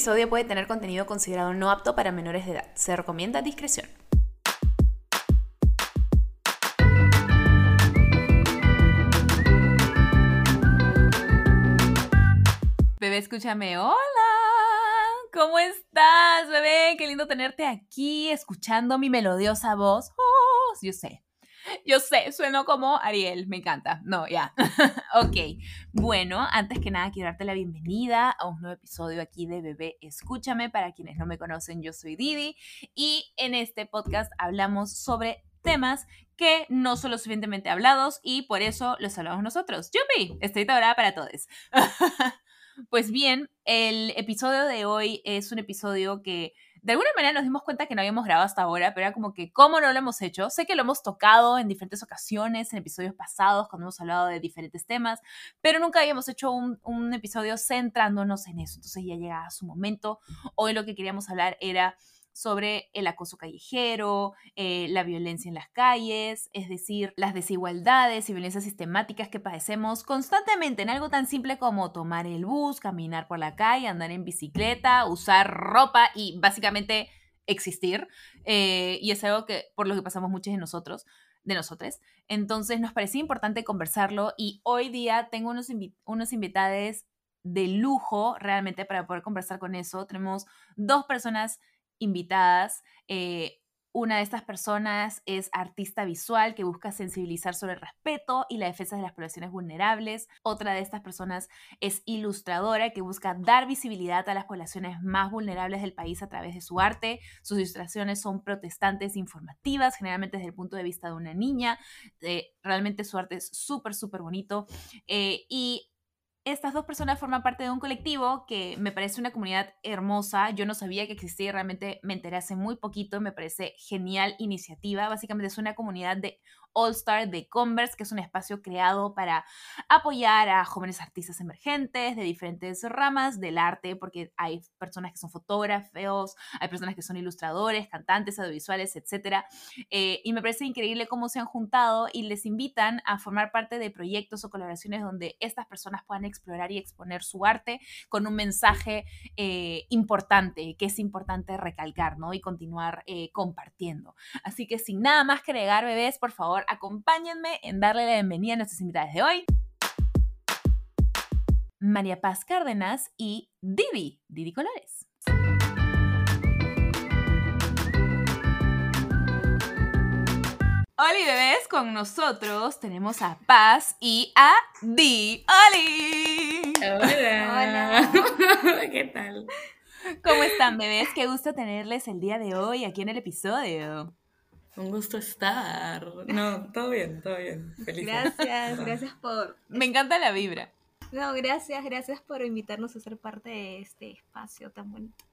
episodio puede tener contenido considerado no apto para menores de edad. Se recomienda discreción. Bebé, escúchame. Hola. ¿Cómo estás, bebé? Qué lindo tenerte aquí, escuchando mi melodiosa voz. Oh, yo sé. Yo sé, sueno como Ariel, me encanta. No, ya. ok. Bueno, antes que nada, quiero darte la bienvenida a un nuevo episodio aquí de Bebé Escúchame. Para quienes no me conocen, yo soy Didi y en este podcast hablamos sobre temas que no son lo suficientemente hablados y por eso los hablamos nosotros. Yupi, estoy dorada para todos. pues bien, el episodio de hoy es un episodio que de alguna manera nos dimos cuenta que no habíamos grabado hasta ahora, pero era como que, ¿cómo no lo hemos hecho? Sé que lo hemos tocado en diferentes ocasiones, en episodios pasados, cuando hemos hablado de diferentes temas, pero nunca habíamos hecho un, episodio centrándonos en eso. Entonces ya llegaba su momento. Hoy lo que queríamos hablar era sobre el acoso callejero, eh, la violencia en las calles, es decir, las desigualdades y violencias sistemáticas que padecemos constantemente en algo tan simple como tomar el bus, caminar por la calle, andar en bicicleta, usar ropa y básicamente existir. Eh, y es algo que por lo que pasamos muchos de nosotros de nosotros. Entonces nos parecía importante conversarlo y hoy día tengo unos, unos invitados de lujo realmente para poder conversar con eso. Tenemos dos personas invitadas. Eh, una de estas personas es artista visual que busca sensibilizar sobre el respeto y la defensa de las poblaciones vulnerables. Otra de estas personas es ilustradora que busca dar visibilidad a las poblaciones más vulnerables del país a través de su arte. Sus ilustraciones son protestantes informativas, generalmente desde el punto de vista de una niña. Eh, realmente su arte es súper, súper bonito. Eh, y estas dos personas forman parte de un colectivo que me parece una comunidad hermosa. Yo no sabía que existía realmente me enteré hace muy poquito. Me parece genial iniciativa. Básicamente es una comunidad de All Star de Converse, que es un espacio creado para apoyar a jóvenes artistas emergentes de diferentes ramas del arte, porque hay personas que son fotógrafos, hay personas que son ilustradores, cantantes, audiovisuales, etc. Eh, y me parece increíble cómo se han juntado y les invitan a formar parte de proyectos o colaboraciones donde estas personas puedan explorar y exponer su arte con un mensaje eh, importante, que es importante recalcar, ¿no? Y continuar eh, compartiendo. Así que sin nada más que agregar, bebés, por favor, acompáñenme en darle la bienvenida a nuestras invitadas de hoy. María Paz Cárdenas y Didi, Didi Colores. Hola bebés, con nosotros tenemos a Paz y a Di. ¡Holi! Hola. Hola. ¿Qué tal? ¿Cómo están bebés? Qué gusto tenerles el día de hoy aquí en el episodio. Un gusto estar. No, todo bien, todo bien. Feliz. Gracias, gracias por... Me encanta la vibra. No, gracias, gracias por invitarnos a ser parte de este espacio tan bonito.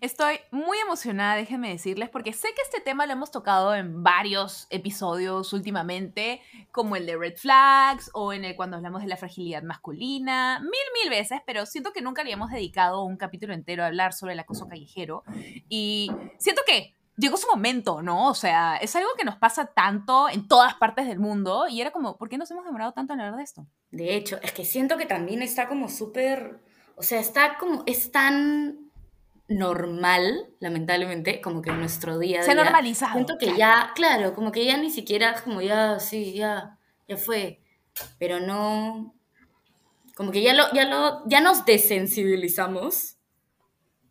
Estoy muy emocionada, déjenme decirles, porque sé que este tema lo hemos tocado en varios episodios últimamente, como el de Red Flags o en el cuando hablamos de la fragilidad masculina, mil, mil veces, pero siento que nunca habíamos dedicado un capítulo entero a hablar sobre el acoso callejero. Y siento que llegó su momento, ¿no? O sea, es algo que nos pasa tanto en todas partes del mundo y era como, ¿por qué nos hemos demorado tanto en hablar de esto? De hecho, es que siento que también está como súper, o sea, está como, es tan normal, lamentablemente, como que en nuestro día a día. Se ha normalizado. Siento que ya, claro, como que ya ni siquiera, como ya, sí, ya, ya fue, pero no, como que ya lo, ya lo, ya nos desensibilizamos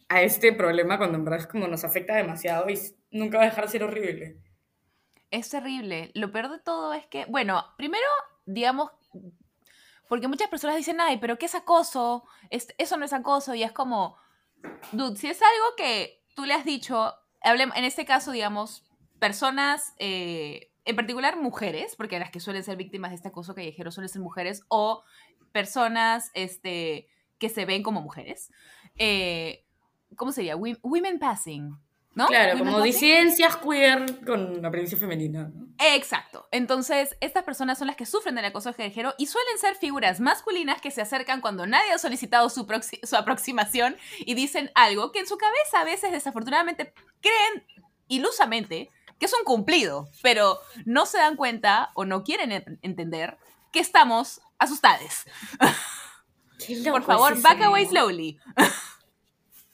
a este problema cuando en verdad es como nos afecta demasiado y nunca va a dejar de ser horrible. Es terrible. Lo peor de todo es que, bueno, primero, digamos, porque muchas personas dicen, ay, pero ¿qué es acoso? eso no es acoso. Y es como, dude, si es algo que tú le has dicho, en este caso, digamos, personas, eh, en particular mujeres, porque las que suelen ser víctimas de este acoso callejero suelen ser mujeres, o personas este, que se ven como mujeres. Eh, ¿Cómo sería? Women passing. ¿No? Claro, como disidencias queer con apariencia femenina. Exacto. Entonces, estas personas son las que sufren del acoso callejero y suelen ser figuras masculinas que se acercan cuando nadie ha solicitado su, su aproximación y dicen algo que en su cabeza a veces desafortunadamente creen ilusamente que es un cumplido, pero no se dan cuenta o no quieren entender que estamos asustados. Por favor, back away slowly.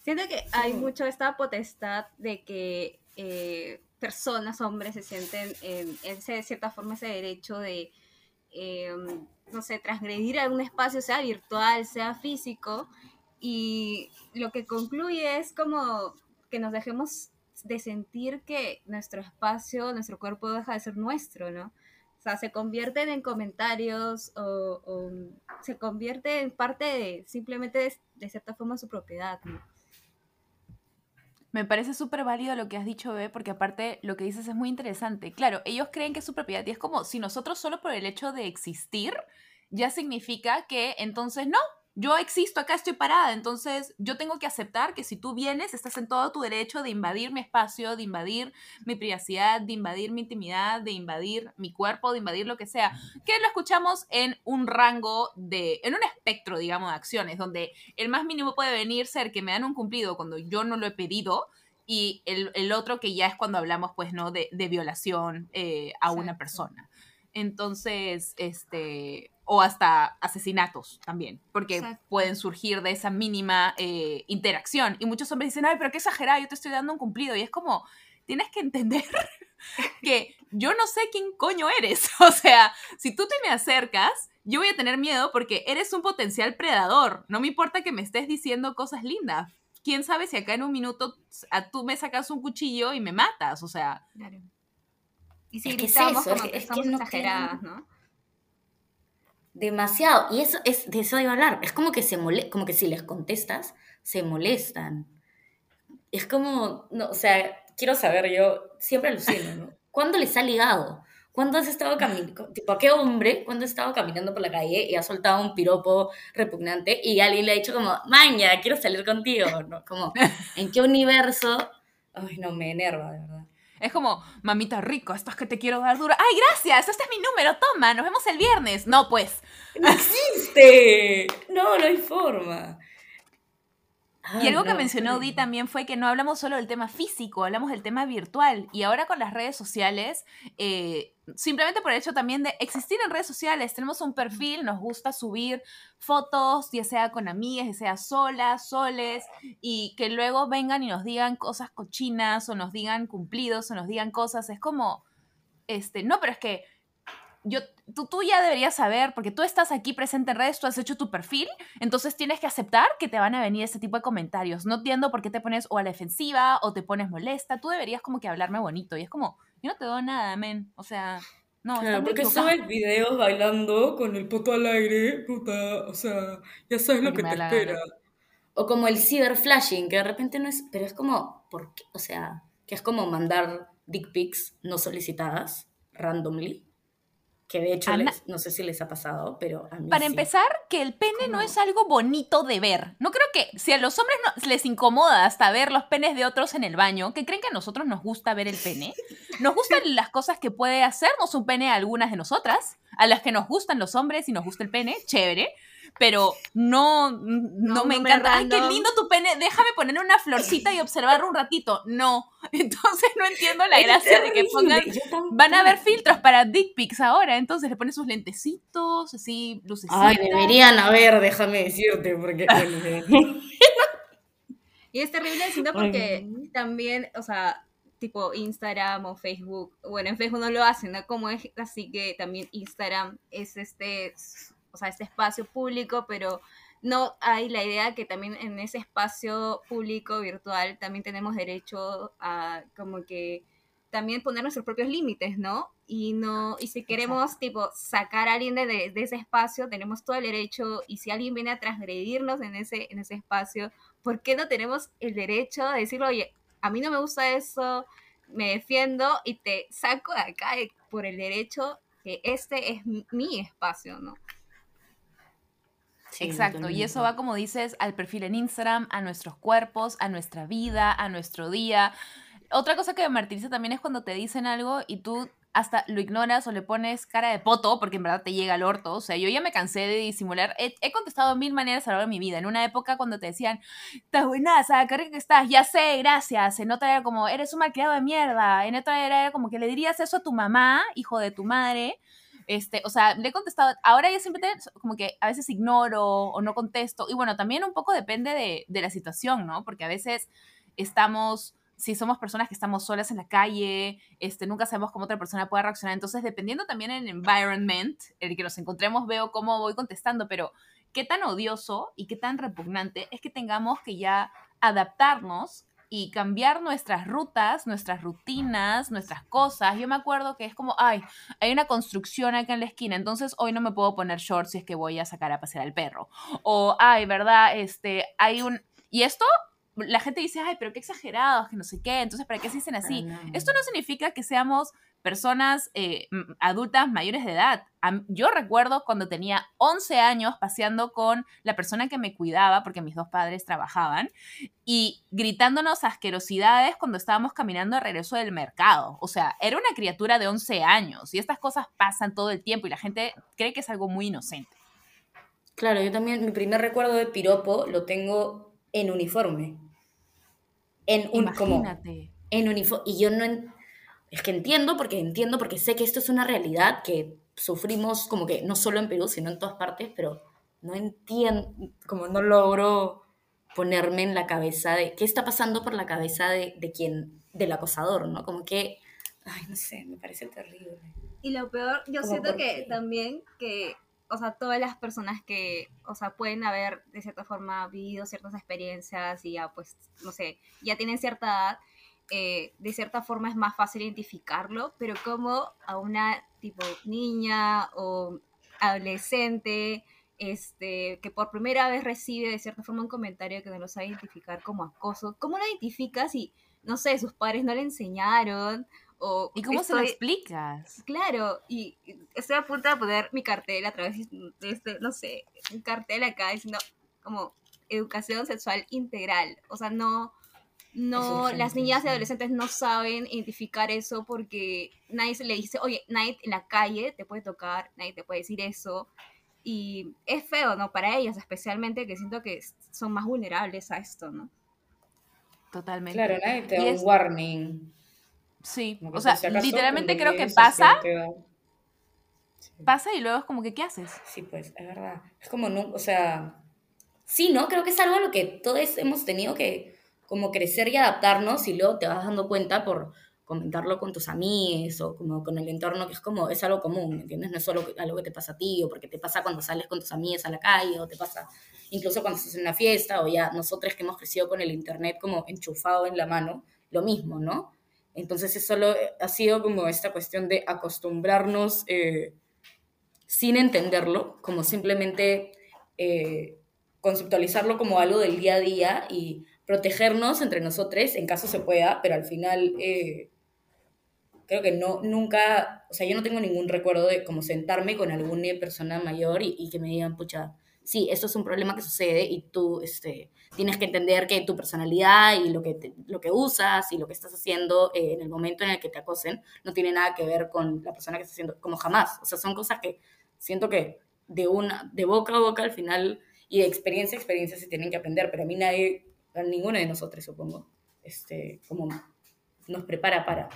Siento que hay mucho esta potestad de que eh, personas, hombres, se sienten en, ese, de cierta forma ese derecho de, em, no sé, transgredir algún espacio, sea virtual, sea físico, y lo que concluye es como que nos dejemos de sentir que nuestro espacio, nuestro cuerpo deja de ser nuestro, ¿no? O sea, se convierten en comentarios o, se convierte en parte de simplemente de, de cierta forma su propiedad, ¿no? Me parece súper válido lo que has dicho, Bebe, porque aparte lo que dices es muy interesante. Claro, ellos creen que es su propiedad y es como si nosotros solo por el hecho de existir ya significa que entonces no, yo existo, acá estoy parada, entonces yo tengo que aceptar que si tú vienes, estás en todo tu derecho de invadir mi espacio, de invadir mi privacidad, de invadir mi intimidad, de invadir mi cuerpo, de invadir lo que sea, que lo escuchamos en un rango de, en un espectro, digamos, de acciones, donde el más mínimo puede venir ser que me dan un cumplido cuando yo no lo he pedido, y el, otro que ya es cuando hablamos, pues, ¿no? De, violación eh, a una persona. Entonces, este, o hasta asesinatos también, porque pueden surgir de esa mínima eh, interacción. Y muchos hombres dicen, ay, pero qué exagerado, yo te estoy dando un cumplido. Y es como, tienes que entender que yo no sé quién coño eres. O sea, si tú te me acercas, yo voy a tener miedo porque eres un potencial predador. No me importa que me estés diciendo cosas lindas. Quién sabe si acá en un minuto a tú me sacas un cuchillo y me matas. O sea. Y si gritamos como que, estamos exageradas, ¿no? Demasiado. Y eso es de eso iba a hablar. Es como que se mole como que si les contestas, se molestan. Es como, no, o sea, quiero saber, yo siempre alucino, ¿no? ¿Cuándo les ha ligado? ¿Cuándo has estado caminando? Tipo, qué hombre cuando ha estado caminando por la calle y ha soltado un piropo repugnante y alguien le ha dicho como, maña, quiero salir contigo? ¿no? Como, ¿en qué universo? Ay, no, me enerva, de verdad. Es como, mamita rico, esto es que te quiero dar dura. ¡Ay, gracias! Este es mi número, toma, nos vemos el viernes. No, pues. No existe. No, no hay forma. Y algo que mencionó Di también fue que no hablamos solo del tema físico, hablamos del tema virtual. Y ahora con las redes sociales, eh, simplemente por el hecho también de existir en redes sociales. Tenemos un perfil, nos gusta subir fotos, ya sea con amigas, ya sea solas, soles, y que luego vengan y nos digan cosas cochinas o nos digan cumplidos o nos digan cosas. Es como, este, no, pero es que yo, tú, tú ya deberías saber, porque tú estás aquí presente en redes, tú has hecho tu perfil, entonces tienes que aceptar que te van a venir ese tipo de comentarios. No entiendo por qué te pones o a la defensiva o te pones molesta. Tú deberías como que hablarme bonito. Y es como, yo no te doy nada, men. O sea, no. Claro, porque subes videos bailando con el poto al aire, puta. O sea, ya sabes lo que te espera. O como el cyberflashing, que de repente no es. Pero es como. ¿por qué? O sea, que es como mandar dick pics no solicitadas randomly que de hecho no sé si les ha pasado, pero a mí Para empezar, que el pene no es algo bonito de ver. No creo que si a los hombres no, les incomoda hasta ver los penes de otros en el baño, que creen que a nosotros nos gusta ver el pene. Nos gustan las cosas que puede hacernos un pene a algunas de nosotras, a las que nos gustan los hombres y nos gusta el pene, chévere pero no, no, me encanta. Ay, qué lindo tu pene, déjame poner una florcita y observarlo un ratito. No, entonces no entiendo la gracia de que pongan, van a haber filtros para dick pics ahora, entonces le ponen sus lentecitos, así, lucecitas. Ay, deberían haber, déjame decirte, porque... y es terrible decirlo porque también, o sea, tipo Instagram o Facebook, bueno, en Facebook no lo hacen, ¿no? Como es así que también Instagram es este o sea, este espacio público, pero no hay la idea que también en ese espacio público virtual también tenemos derecho a como que también poner nuestros propios límites, ¿no? Y no y si queremos tipo sacar a alguien de, de, ese espacio, tenemos todo el derecho y si alguien viene a transgredirnos en ese en ese espacio, ¿por qué no tenemos el derecho de decirlo, "Oye, a mí no me gusta eso, me defiendo y te saco de acá por el derecho que este es mi espacio, ¿no?" Exacto, y eso va, como dices, al perfil en Instagram, a nuestros cuerpos, a nuestra vida, a nuestro día. Otra cosa que me martiriza también es cuando te dicen algo y tú hasta lo ignoras o le pones cara de poto porque en verdad te llega al orto. O sea, yo ya me cansé de disimular. He, contestado mil maneras a lo largo de mi vida. En una época cuando te decían, estás buenaza, qué rica que estás, ya sé, gracias. En otra era como, eres un malcriado de mierda. En otra era, era como que le dirías eso a tu mamá, hijo de tu madre Este, o sea, le he contestado, ahora yo siempre como que a veces ignoro o no contesto. Y bueno, también un poco depende de, de la situación, ¿no? Porque a veces estamos si somos personas que estamos solas en la calle, este, nunca sabemos cómo otra persona puede reaccionar. Entonces, dependiendo también del environment en el que nos encontremos, veo cómo voy contestando, pero qué tan odioso y qué tan repugnante es que tengamos que ya adaptarnos y cambiar nuestras rutas, nuestras rutinas, nuestras cosas. Yo me acuerdo que es como, ay, hay una construcción acá en la esquina, entonces hoy no me puedo poner shorts si es que voy a sacar a pasear al perro. O, ay, ¿verdad? Este, hay un... Y esto la gente dice, ay, pero qué exagerados, que no sé qué, entonces, ¿para qué se dicen así? Esto no significa que seamos personas eh, adultas mayores de edad. Yo recuerdo cuando tenía 11 años paseando con la persona que me cuidaba, porque mis dos padres trabajaban, y gritándonos asquerosidades cuando estábamos caminando de regreso del mercado. O sea, era una criatura de 11 años y estas cosas pasan todo el tiempo y la gente cree que es algo muy inocente. Claro, yo también, mi primer recuerdo de piropo lo tengo en uniforme. En un, Imagínate. en uniforme. Y yo no... es que entiendo, porque entiendo, porque sé que esto es una realidad que sufrimos como que no solo en Perú, sino en todas partes, pero no entiendo, como no logro ponerme en la cabeza de qué está pasando por la cabeza de, de quien, del acosador, ¿no? Como que, ay, no sé, me parece terrible. Y lo peor, yo siento que también que o sea, todas las personas que, o sea, pueden haber de cierta forma vivido ciertas experiencias y ya, pues, no sé, ya tienen cierta edad, eh, de cierta forma es más fácil identificarlo, pero como a una tipo niña o adolescente, este, que por primera vez recibe de cierta forma un comentario que no lo sabe identificar como acoso, ¿cómo lo identificas si, no sé, sus padres no le enseñaron ¿Y cómo se lo explicas? Claro, y estoy a punto de poner mi cartel a través de este, no sé, un cartel acá diciendo como educación sexual integral. O sea, no, no, las niñas y adolescentes no saben identificar eso porque nadie se le dice, oye, nadie en la calle te puede tocar, nadie te puede decir eso. Y es feo, ¿no? Para ellas especialmente, que siento que son más vulnerables a esto, ¿no? Totalmente. Claro, nadie te da un warning. Sí, o sea, literalmente creo que pasa. Pasa y luego es como que, ¿qué haces? Sí, pues, es verdad. Es como, no, o sea, sí, ¿no? Creo que es algo a lo que todos hemos tenido que como crecer y adaptarnos y luego te vas dando cuenta por comentarlo con tus amigos o como con el entorno, que es como, es algo común, ¿entiendes? No es solo algo que te pasa a ti o porque te pasa cuando sales con tus amigos a la calle o te pasa incluso cuando estás en una fiesta o ya nosotros que hemos crecido con el internet como enchufado en la mano, lo mismo, ¿no? Entonces eso solo ha sido como esta cuestión de acostumbrarnos eh, sin entenderlo, como simplemente eh, conceptualizarlo como algo del día a día y protegernos entre nosotros en caso se pueda, pero al final creo que no, nunca, o sea, yo no tengo ningún recuerdo de como sentarme con alguna persona mayor y, que me digan, pucha, sí, esto es un problema que sucede y tú este, tienes que entender que tu personalidad y lo que, lo que usas y lo que estás haciendo eh, en el momento en el que te acosen no tiene nada que ver con la persona que estás haciendo, como jamás. O sea, son cosas que siento que de, una, de boca a boca al final y de experiencia a experiencia se tienen que aprender, pero a mí nadie, a ninguno de nosotros supongo, este, como nos prepara para.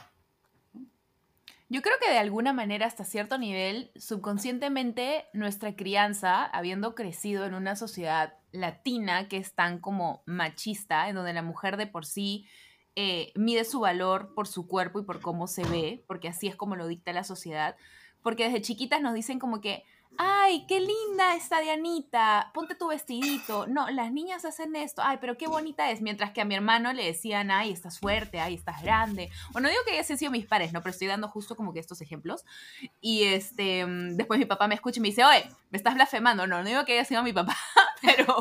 Yo creo que de alguna manera, hasta cierto nivel, subconscientemente, nuestra crianza, habiendo crecido en una sociedad latina que es tan como machista, en donde la mujer de por sí eh, mide su valor por su cuerpo y por cómo se ve, porque así es como lo dicta la sociedad, porque desde chiquitas nos dicen como que, ay, qué linda está Dianita, ponte tu vestidito. No, las niñas hacen esto, ay, pero qué bonita es. Mientras que a mi hermano le decían, ay, estás fuerte, ay, estás grande. Bueno, digo que hayas sido mis pares, ¿no? Pero estoy dando justo como que estos ejemplos. Y este, mm, después mi papá me escucha y me dice, oye, me estás blasfemando. No, no digo que haya sido mi papá, pero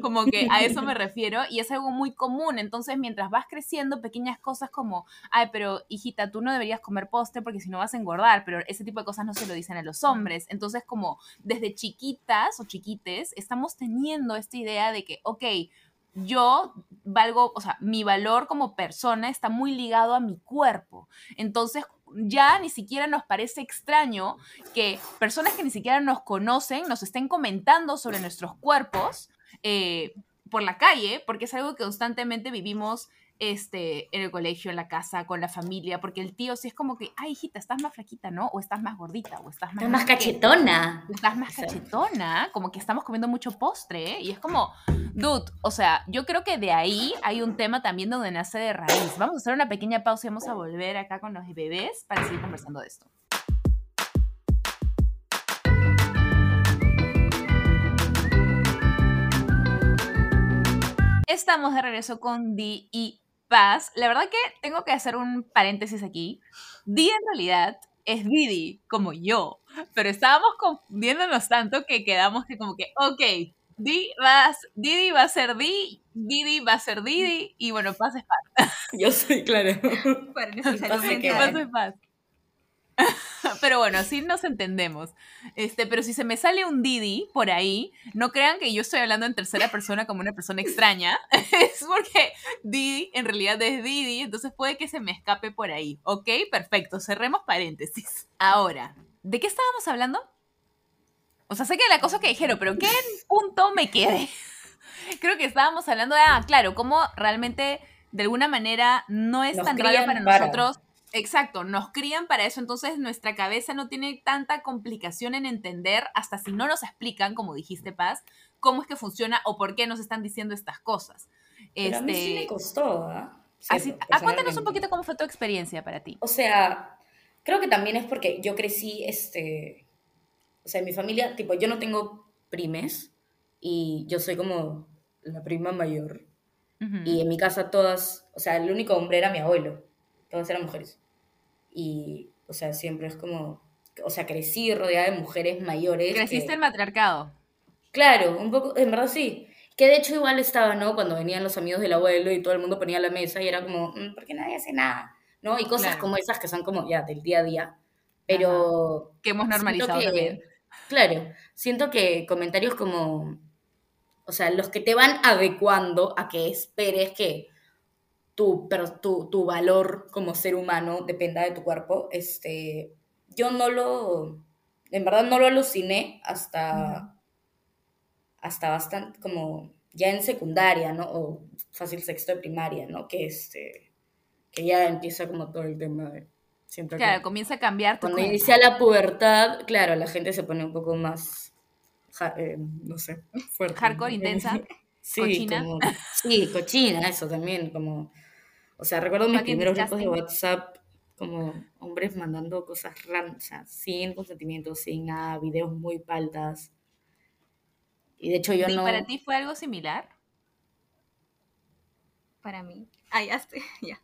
como que a eso me refiero. Y es algo muy común. Entonces, mientras vas creciendo, pequeñas cosas como, ay, pero hijita, tú no deberías comer postre porque si no vas a engordar. Pero ese tipo de cosas no se lo dicen a los hombres. Entonces, como desde chiquitas o chiquites, estamos teniendo esta idea de que, ok, yo valgo, o sea, mi valor como persona está muy ligado a mi cuerpo. Entonces, ya ni siquiera nos parece extraño que personas que ni siquiera nos conocen nos estén comentando sobre nuestros cuerpos eh, por la calle, porque es algo que constantemente vivimos este, en el colegio, en la casa, con la familia, porque el tío sí es como que, ay, hijita, estás más flaquita, ¿no? O estás más gordita, o estás más... Estás más cachetona. Estás más cachetona, como que estamos comiendo mucho postre, ¿eh? y es como, dude, o sea, yo creo que de ahí hay un tema también donde nace de raíz. Vamos a hacer una pequeña pausa y vamos a volver acá con los bebés para seguir conversando de esto. Estamos de regreso con Di y Paz. La verdad que tengo que hacer un paréntesis aquí. Di en realidad es Didi, como yo, pero estábamos confundiéndonos tanto que quedamos que como que, ok, Di va a- Didi va a ser Di, Didi va a ser Didi, y bueno, Paz es Paz. Yo soy, claro. Para nuestra salud Pasa que ¿Qué mental. pasa es Paz? Pero bueno, así nos entendemos. Este, pero si se me sale un Didi por ahí, no crean que yo estoy hablando en tercera persona como una persona extraña. Es porque Didi en realidad es Didi, entonces puede que se me escape por ahí. ¿Ok? Perfecto, cerremos paréntesis. Ahora, ¿de qué estábamos hablando? O sea, sé que la cosa que dijeron, pero ¿qué punto me quedé? Creo que estábamos hablando de, ah, claro, cómo realmente de alguna manera no es Nos tan raro para para. nosotros. Exacto, nos crían para eso, entonces nuestra cabeza no tiene tanta complicación en entender, hasta si no nos explican, como dijiste Paz, cómo es que funciona o por qué nos están diciendo estas cosas. Pero a mí sí me Este, costó, ¿ah? así, Cierto, ah, cuéntanos un poquito cómo fue tu experiencia para ti. O sea, creo que también es porque yo crecí, este, o sea, en mi familia, tipo, yo no tengo primes y yo soy como la prima mayor. Y en mi casa todas, o sea, el único hombre era mi abuelo, todas eran mujeres. Y, o sea, siempre es como, o sea, crecí rodeada de mujeres mayores. Creciste que- en matriarcado. Claro, un poco, en verdad sí. Que de hecho igual estaba, ¿no? Cuando venían los amigos del abuelo y todo el mundo ponía la mesa y era como, "Mm, ¿por qué nadie hace nada? ¿No? Y cosas Claro. como esas que son como ya del día a día. Pero Que hemos normalizado que, también. claro, siento que comentarios como, o sea, los que te van adecuando a que esperes que tu, pero tu, tu valor como ser humano dependa de tu cuerpo, este, yo no lo, en verdad no lo aluciné hasta, hasta bastante, como ya en secundaria, ¿no? O fácil sexto de primaria, ¿no? Que este, que ya empieza como todo el tema de, siento que Claro, comienza a cambiar tu cuando inicia la pubertad, claro, la gente se pone un poco más, ja- eh, no sé, fuerte. Hardcore, intensa, Sí, cochina. como- sí, cochina, eso también, como, o sea, recuerdo mis primeros grupos de. WhatsApp, como hombres mandando cosas ran, o sea, sin consentimiento, sin nada, videos muy paltas. Y de hecho yo ¿Y no, para ti fue algo similar? Para mí. Ah, ya estoy, ya.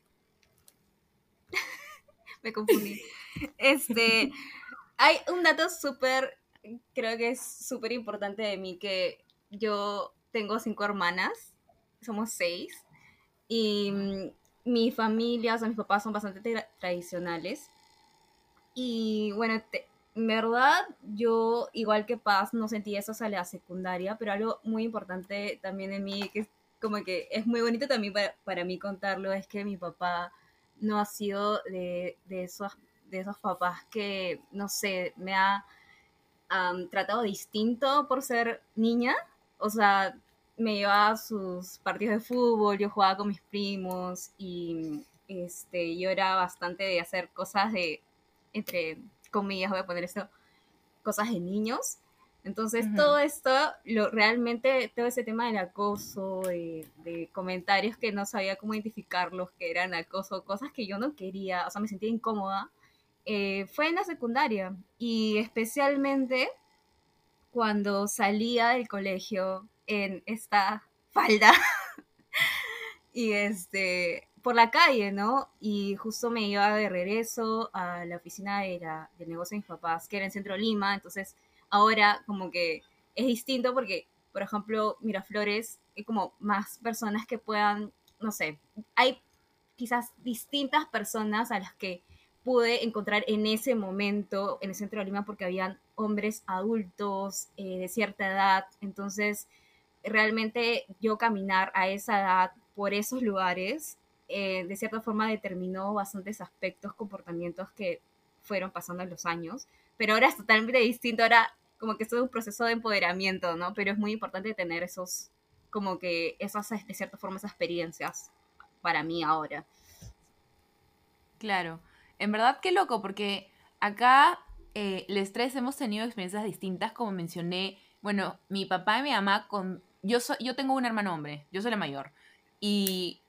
Me confundí. Este, hay un dato súper, creo que es súper importante de mí, que yo tengo cinco hermanas, somos seis, y mm, mi familia, o sea, mis papás son bastante tra- tradicionales. Y bueno, en verdad, yo, igual que Paz, no sentí eso hasta secundaria, pero algo muy importante también de mí, que es como que es muy bonito también para, para mí contarlo, es que mi papá no ha sido de, de esos, de esos papás que, no sé, me ha tratado distinto por ser niña. O sea, me llevaba a sus partidos de fútbol, yo jugaba con mis primos y este, yo era bastante de hacer cosas de, entre comillas, voy a poner esto, cosas de niños. Entonces, Ujú. todo esto, lo, realmente, todo ese tema del acoso, de, de comentarios que no sabía cómo identificarlos, que eran acoso, cosas que yo no quería, o sea, me sentía incómoda, eh, fue en la secundaria. Y especialmente cuando salía del colegio en esta falda y este por la calle, ¿no? Y justo me iba de regreso a la oficina de la- del negocio de mis papás, que era en Centro Lima, entonces ahora como que es distinto porque, por ejemplo, Miraflores hay como más personas que puedan, no sé, hay quizás distintas personas a las que pude encontrar en ese momento en el centro de Lima porque habían hombres adultos eh, de cierta edad, entonces realmente yo caminar a esa edad por esos lugares eh, de cierta forma determinó bastantes aspectos, comportamientos que fueron pasando en los años, pero ahora es totalmente distinto, ahora como que es un proceso de empoderamiento, ¿no? Pero es muy importante tener esos, como que esas, de cierta forma, esas experiencias para mí ahora. Claro, en verdad qué loco, porque acá eh, les tres hemos tenido experiencias distintas, como mencioné, bueno, mi papá y mi mamá con... Yo, soy, yo tengo un hermano hombre, yo soy la mayor, y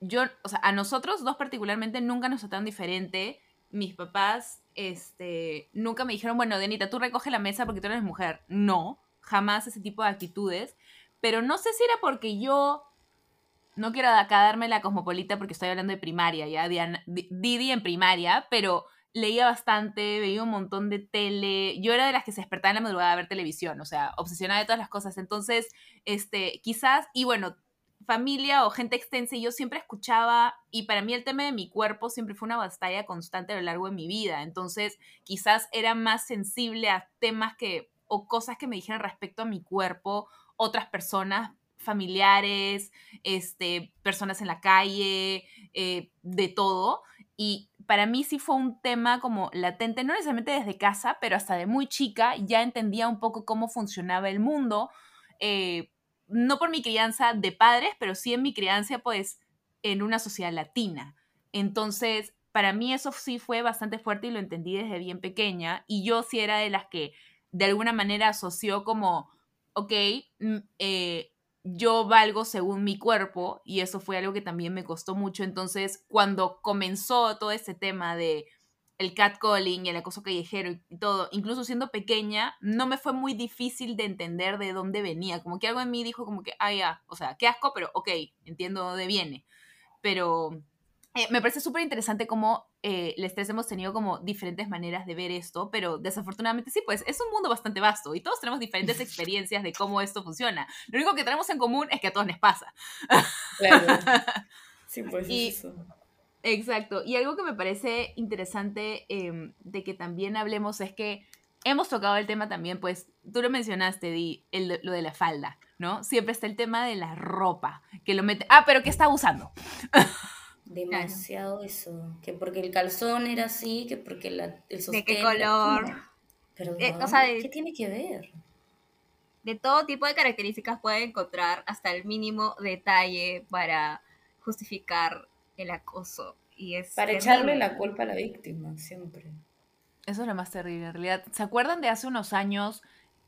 yo, o sea, a nosotros dos particularmente nunca nos trataron diferente. Mis papás, este, nunca me dijeron, bueno, Denita, tú recoge la mesa porque tú eres mujer. No, jamás ese tipo de actitudes. Pero no sé si era porque yo no quiero acá darme la cosmopolita porque estoy hablando de primaria, ya, Didi en primaria, pero leía bastante, veía un montón de tele. Yo era de las que se despertaba en la madrugada a ver televisión, o sea, obsesionada de todas las cosas. Entonces, este, quizás, y bueno, familia o gente extensa y yo siempre escuchaba y para mí el tema de mi cuerpo siempre fue una batalla constante a lo largo de mi vida. Entonces, quizás era más sensible a temas que o cosas que me dijeran respecto a mi cuerpo otras personas familiares, este, personas en la calle, eh, de todo. Y para mí sí fue un tema como latente, no necesariamente desde casa, pero hasta de muy chica ya entendía un poco cómo funcionaba el mundo. Eh, no por mi crianza de padres, pero sí en mi crianza, pues, en una sociedad latina. Entonces, para mí eso sí fue bastante fuerte y lo entendí desde bien pequeña. Y yo sí era de las que de alguna manera asoció como, ok, mm, eh, yo valgo según mi cuerpo y eso fue algo que también me costó mucho. Entonces, cuando comenzó todo este tema de el catcalling y el acoso callejero y todo, incluso siendo pequeña, no me fue muy difícil de entender de dónde venía. Como que algo en mí dijo como que, ah, o sea, qué asco, pero ok, entiendo dónde viene. Pero eh, me parece súper interesante cómo eh, les tres hemos tenido como diferentes maneras de ver esto, pero desafortunadamente sí, pues es un mundo bastante vasto y todos tenemos diferentes experiencias de cómo esto funciona. Lo único que tenemos en común es que a todos les pasa. Claro. Sí, pues eso. Exacto. Y algo que me parece interesante em, de que también hablemos es que hemos tocado el tema también, pues tú lo mencionaste, Di, el, lo de la falda, ¿no? Siempre está el tema de la ropa, que lo mete... Ah, pero ¿qué está usando? Demasiado eso. Que porque el calzón era así, que porque la, el sostén... ¿De qué color? Perdón, eh, ¿qué tiene que ver? De todo tipo de características puede encontrar hasta el mínimo detalle para justificar el acoso. Y es Para echarle la culpa a la víctima, siempre. Eso es lo más terrible, en realidad. ¿Se acuerdan de hace unos años,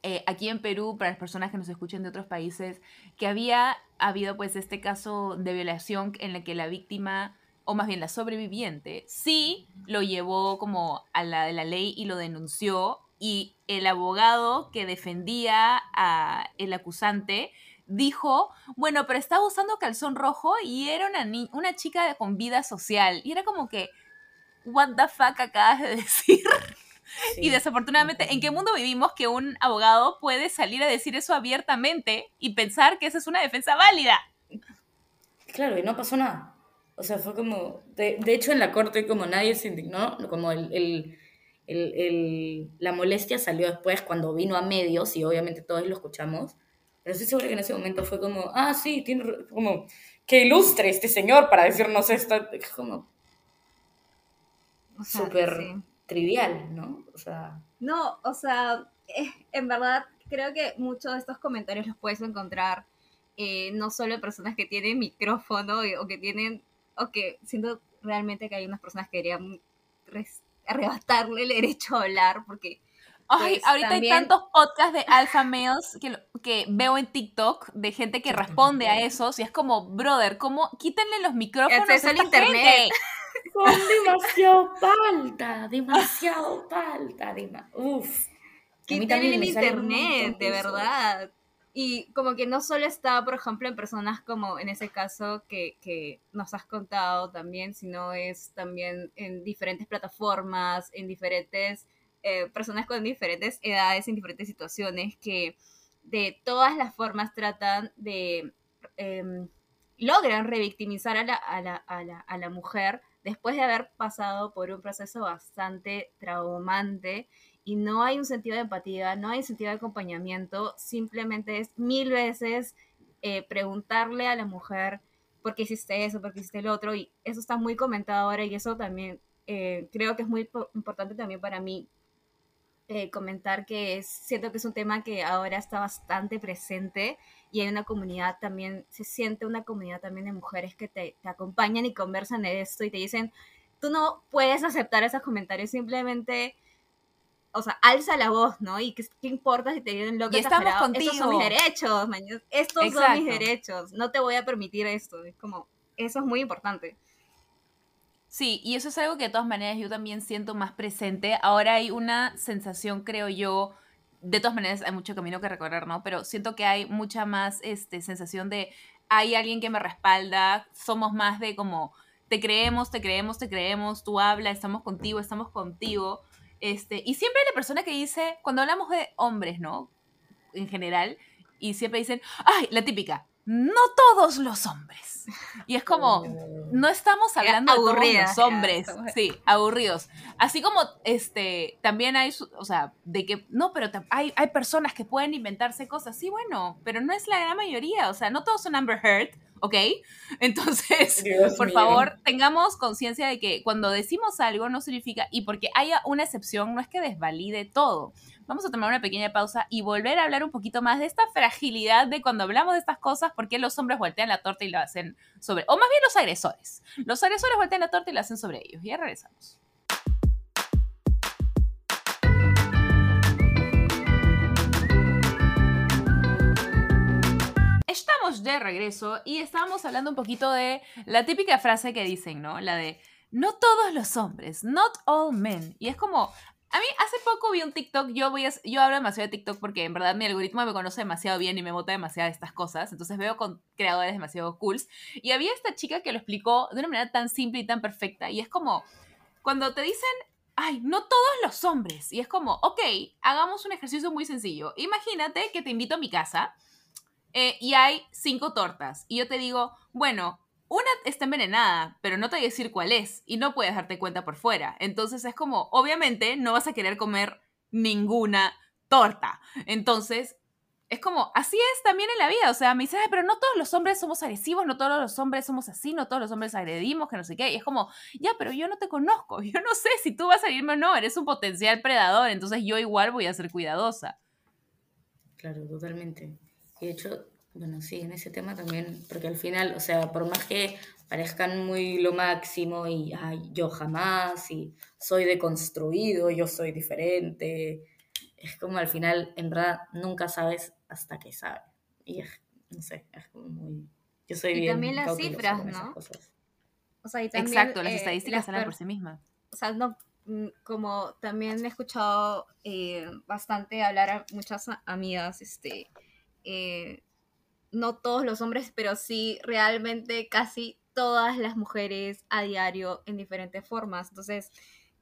eh, aquí en Perú, para las personas que nos escuchen de otros países, que había habido pues este caso de violación en el que la víctima, o más bien la sobreviviente, sí lo llevó como a la de la ley y lo denunció, y el abogado que defendía a el acusante dijo, bueno, pero estaba usando calzón rojo y era una, una chica con vida social. Y era como que, what the fuck acabas de decir. y desafortunadamente, ¿en qué mundo vivimos que un abogado puede salir a decir eso abiertamente y pensar que esa es una defensa válida? Claro, y no pasó nada. O sea, fue como, de, hecho en la corte como nadie se indignó, como el, la molestia salió después cuando vino a medios y obviamente todos lo escuchamos pero estoy segura que en ese momento fue como, ah, sí, tiene, como, que ilustre este señor para decirnos esto. Es como súper trivial, ¿no? O sea... No, o sea, eh, en verdad creo que muchos de estos comentarios los puedes encontrar eh, no solo en personas que tienen micrófono o que tienen, o que siento realmente que hay unas personas que querían arrebatarle el derecho a hablar porque Ay, pues, ahorita hay tantos podcasts de alpha males que, que veo en TikTok de gente que responde a esos y es como, brother, ¿cómo? Quítenle los micrófonos a el internet. Son demasiado falta, demasiado falta, Uf. Quítenle el internet, de verdad. Y como que no solo está, por ejemplo, en personas como en ese caso que, que nos has contado también, sino es también en diferentes plataformas, en diferentes eh, personas con diferentes edades, en diferentes situaciones, que de todas las formas tratan de, em, logran revictimizar a la, a, la, a, la, a la mujer después de haber pasado por un proceso bastante traumante y no hay un sentido de empatía, no hay sentido de acompañamiento, simplemente es mil veces eh, preguntarle a la mujer por qué hiciste eso, por qué hiciste el otro, y eso está muy comentado ahora y eso también eh, creo que es muy importante también para mí eh, comentar que es, siento que es un tema que ahora está bastante presente y hay una comunidad también, se siente una comunidad también de mujeres que te, te acompañan y conversan de esto y te dicen, tú no puedes aceptar esos comentarios, simplemente o sea, alza la voz, ¿no? Y qué, qué importa si te vienen locos. Y estamos contigo. Estos son mis derechos, man. Estos son Exacto. mis derechos. No te voy a permitir esto. Es como, eso es muy importante. Sí, y eso es algo que de todas maneras yo también siento más presente. Ahora hay una sensación, creo yo, de todas maneras hay mucho camino que recorrer, ¿no? Pero siento que hay mucha más este, sensación de hay alguien que me respalda, somos más de como te creemos, te creemos, te creemos, tú habla, estamos contigo, estamos contigo. Este, y siempre hay la persona que dice, cuando hablamos de hombres, ¿no? En general, y siempre dicen, ay, la típica, no todos los hombres. Y es como, no estamos hablando de todos los hombres, sí, aburridos. Así como, este, también hay, o sea, de que, no, pero hay, hay personas que pueden inventarse cosas, sí, bueno, pero no es la gran mayoría, o sea, no todos son Amber Heard, ¿ok? Entonces, Dios por mío. favor, tengamos conciencia de que cuando decimos algo no significa, y porque haya una excepción, no es que desvalide todo. Vamos a tomar una pequeña pausa y volver a hablar un poquito más de esta fragilidad de cuando hablamos de estas cosas, por qué los hombres voltean la torta y lo hacen sobre, o más bien los agresores. Los agresores voltean la torta y lo hacen sobre ellos. Ya regresamos. Estamos de regreso y estábamos hablando un poquito de la típica frase que dicen, ¿no? La de no todos los hombres, not all men. Y es como, a mí hace poco vi un TikTok, yo, voy yo hablo demasiado de TikTok porque en verdad mi algoritmo me conoce demasiado bien y me vota demasiado de estas cosas, entonces veo con creadores demasiado cools. Y había esta chica que lo explicó de una manera tan simple y tan perfecta. Y es como, cuando te dicen, ay, no todos los hombres. Y es como, ok, hagamos un ejercicio muy sencillo. Imagínate que te invito a mi casa eh, y hay cinco tortas. Y yo te digo, bueno, una está envenenada, pero no te voy a decir cuál es. Y no puedes darte cuenta por fuera. Entonces es como, obviamente, no vas a querer comer ninguna torta. Entonces, es como, así es también en la vida. O sea, me dicen, "Ay, pero no todos los hombres somos agresivos, no todos los hombres somos así, no todos los hombres agredimos, que no sé qué. Y es como, ya, pero yo no te conozco. Yo no sé si tú vas a irme o no. Eres un potencial predador. Entonces yo igual voy a ser cuidadosa. Claro, totalmente. Y de hecho, bueno, sí, en ese tema también, porque al final, o sea, por más que parezcan muy lo máximo y ay, yo jamás, y soy deconstruido, yo soy diferente, es como al final, en verdad, nunca sabes hasta que sabes. Y es, no sé, es como muy... Yo soy Y bien también las cifras, ¿no? O sea, y también, Exacto, las eh, estadísticas hablan por sí mismas. o sea, no, mm, como también he escuchado eh, bastante hablar a muchas amigas, este, eh, no todos los hombres, pero sí realmente casi todas las mujeres a diario en diferentes formas. Entonces,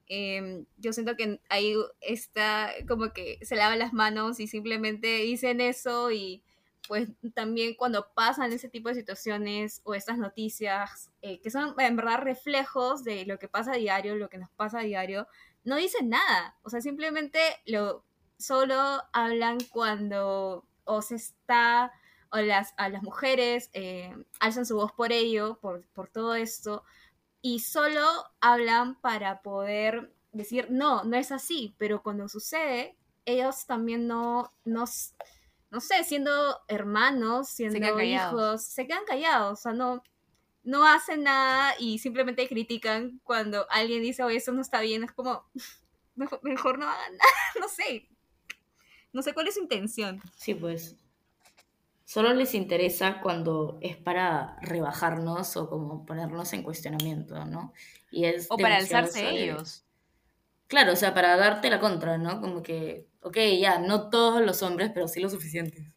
em, yo siento que ahí está como que se lavan las manos y simplemente dicen eso y pues también cuando pasan ese tipo de situaciones o estas noticias eh, que son en verdad reflejos de lo que pasa a diario, lo que nos pasa a diario, no dicen nada. O sea, simplemente lo solo hablan cuando o se está o las, a las mujeres eh, alzan su voz por ello, por, por todo esto, y solo hablan para poder decir, no, no es así, pero cuando sucede, ellos también no, no, s- no sé, siendo hermanos, siendo hijos, se quedan callados, o sea, no, no hacen nada y simplemente critican cuando alguien dice, oye, eso no está bien, es como, mejor, mejor no hagan nada, no sé, no sé cuál es su intención. Sí, pues. Solo les interesa cuando es para rebajarnos o como ponernos en cuestionamiento, ¿no? Y es O para alzarse ellos. Claro, o sea, para darte la contra, ¿no? Como que, ok, ya, no todos los hombres, pero sí lo suficientes.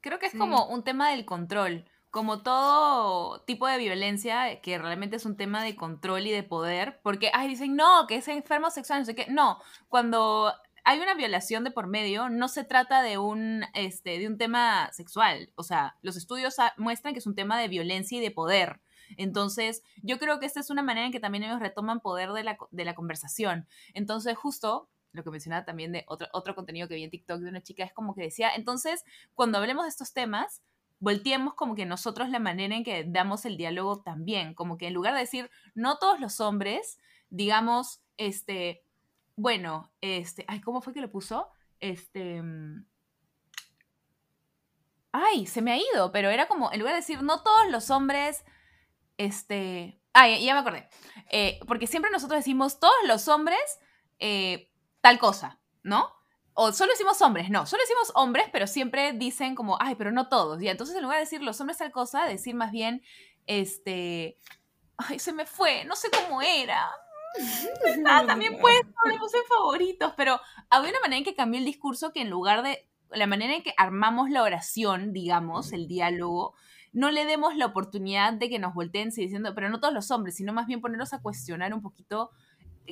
Creo que es Sí. como un tema del control. Como todo tipo de violencia, que realmente es un tema de control y de poder, porque, ay, dicen, no, que es enfermo sexual, no sé qué. No, cuando hay una violación de por medio, no se trata de un, este, de un tema sexual. O sea, los estudios muestran que es un tema de violencia y de poder. Entonces, yo creo que esta es una manera en que también ellos retoman poder de la, de la conversación. Entonces, justo lo que mencionaba también de otro, otro contenido que vi en TikTok de una chica, es como que decía, entonces, cuando hablemos de estos temas, volteemos como que nosotros la manera en que damos el diálogo también, como que en lugar de decir, no todos los hombres, digamos, este, bueno, este, ay, ¿cómo fue que lo puso? Este, mm, ay, se me ha ido, pero era como, en lugar de decir, no todos los hombres, este, ay, ya me acordé, eh, porque siempre nosotros decimos, todos los hombres, eh, tal cosa, ¿no? O solo decimos hombres, no, solo decimos hombres, pero siempre dicen como, ay, pero no todos. Y entonces en lugar de decir los hombres tal cosa, decir más bien, este, ay, se me fue, no sé cómo era. Ah, también puede ser, puse favoritos, pero había una manera en que cambió el discurso que en lugar de la manera en que armamos la oración, digamos, el diálogo, no le demos la oportunidad de que nos volteen diciendo, pero no todos los hombres, sino más bien ponernos a cuestionar un poquito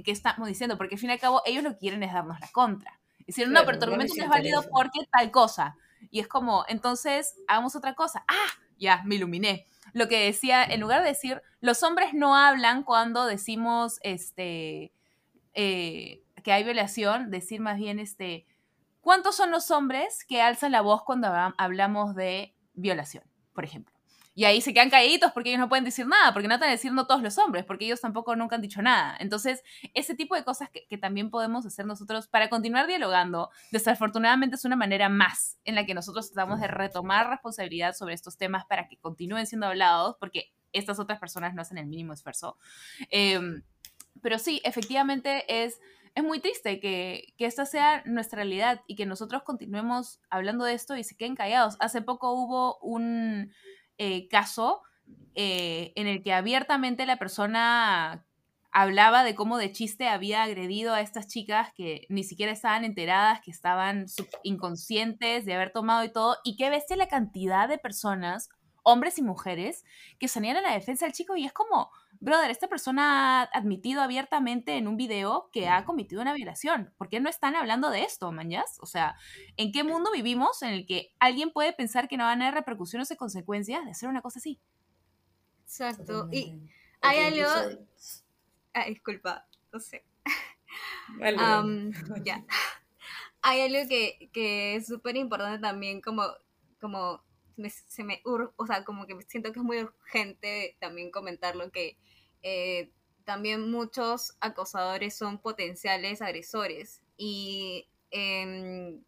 qué estamos diciendo, porque al fin y al cabo ellos lo que quieren es darnos la contra. Decir, no, pero tu argumento no es válido porque tal cosa. Y es como, entonces, hagamos otra cosa. Ah, ya, me iluminé. Lo que decía, en lugar de decir, los hombres no hablan cuando decimos, este, eh, que hay violación, decir más bien, este, ¿cuántos son los hombres que alzan la voz cuando hablamos de violación, por ejemplo? Y ahí se quedan calladitos porque ellos no pueden decir nada, porque no están diciendo todos los hombres, porque ellos tampoco nunca han dicho nada. Entonces, ese tipo de cosas que, también podemos hacer nosotros para continuar dialogando, desafortunadamente es una manera más en la que nosotros tratamos de retomar responsabilidad sobre estos temas para que continúen siendo hablados, porque estas otras personas no hacen el mínimo esfuerzo. Em, pero sí, efectivamente es es muy triste que, que, esta sea nuestra realidad y que nosotros continuemos hablando de esto y se queden callados. Hace poco hubo un, eh, caso eh, en el que abiertamente la persona hablaba de cómo de chiste había agredido a estas chicas que ni siquiera estaban enteradas, que estaban inconscientes de haber tomado y todo, y qué bestia la cantidad de personas, hombres y mujeres, que salían a la defensa del chico y es como, brother, esta persona ha admitido abiertamente en un video que ha cometido una violación. ¿Por qué no están hablando de esto, mañas? O sea, ¿en qué mundo vivimos en el que alguien puede pensar que no van a haber repercusiones o consecuencias de hacer una cosa así? Exacto. Y hay algo... Ah, disculpa, no sé. ya. Hay algo que, que es súper importante también, como, como se me o sea, como que siento que es muy urgente también comentarlo, que eh, también muchos acosadores son potenciales agresores y em,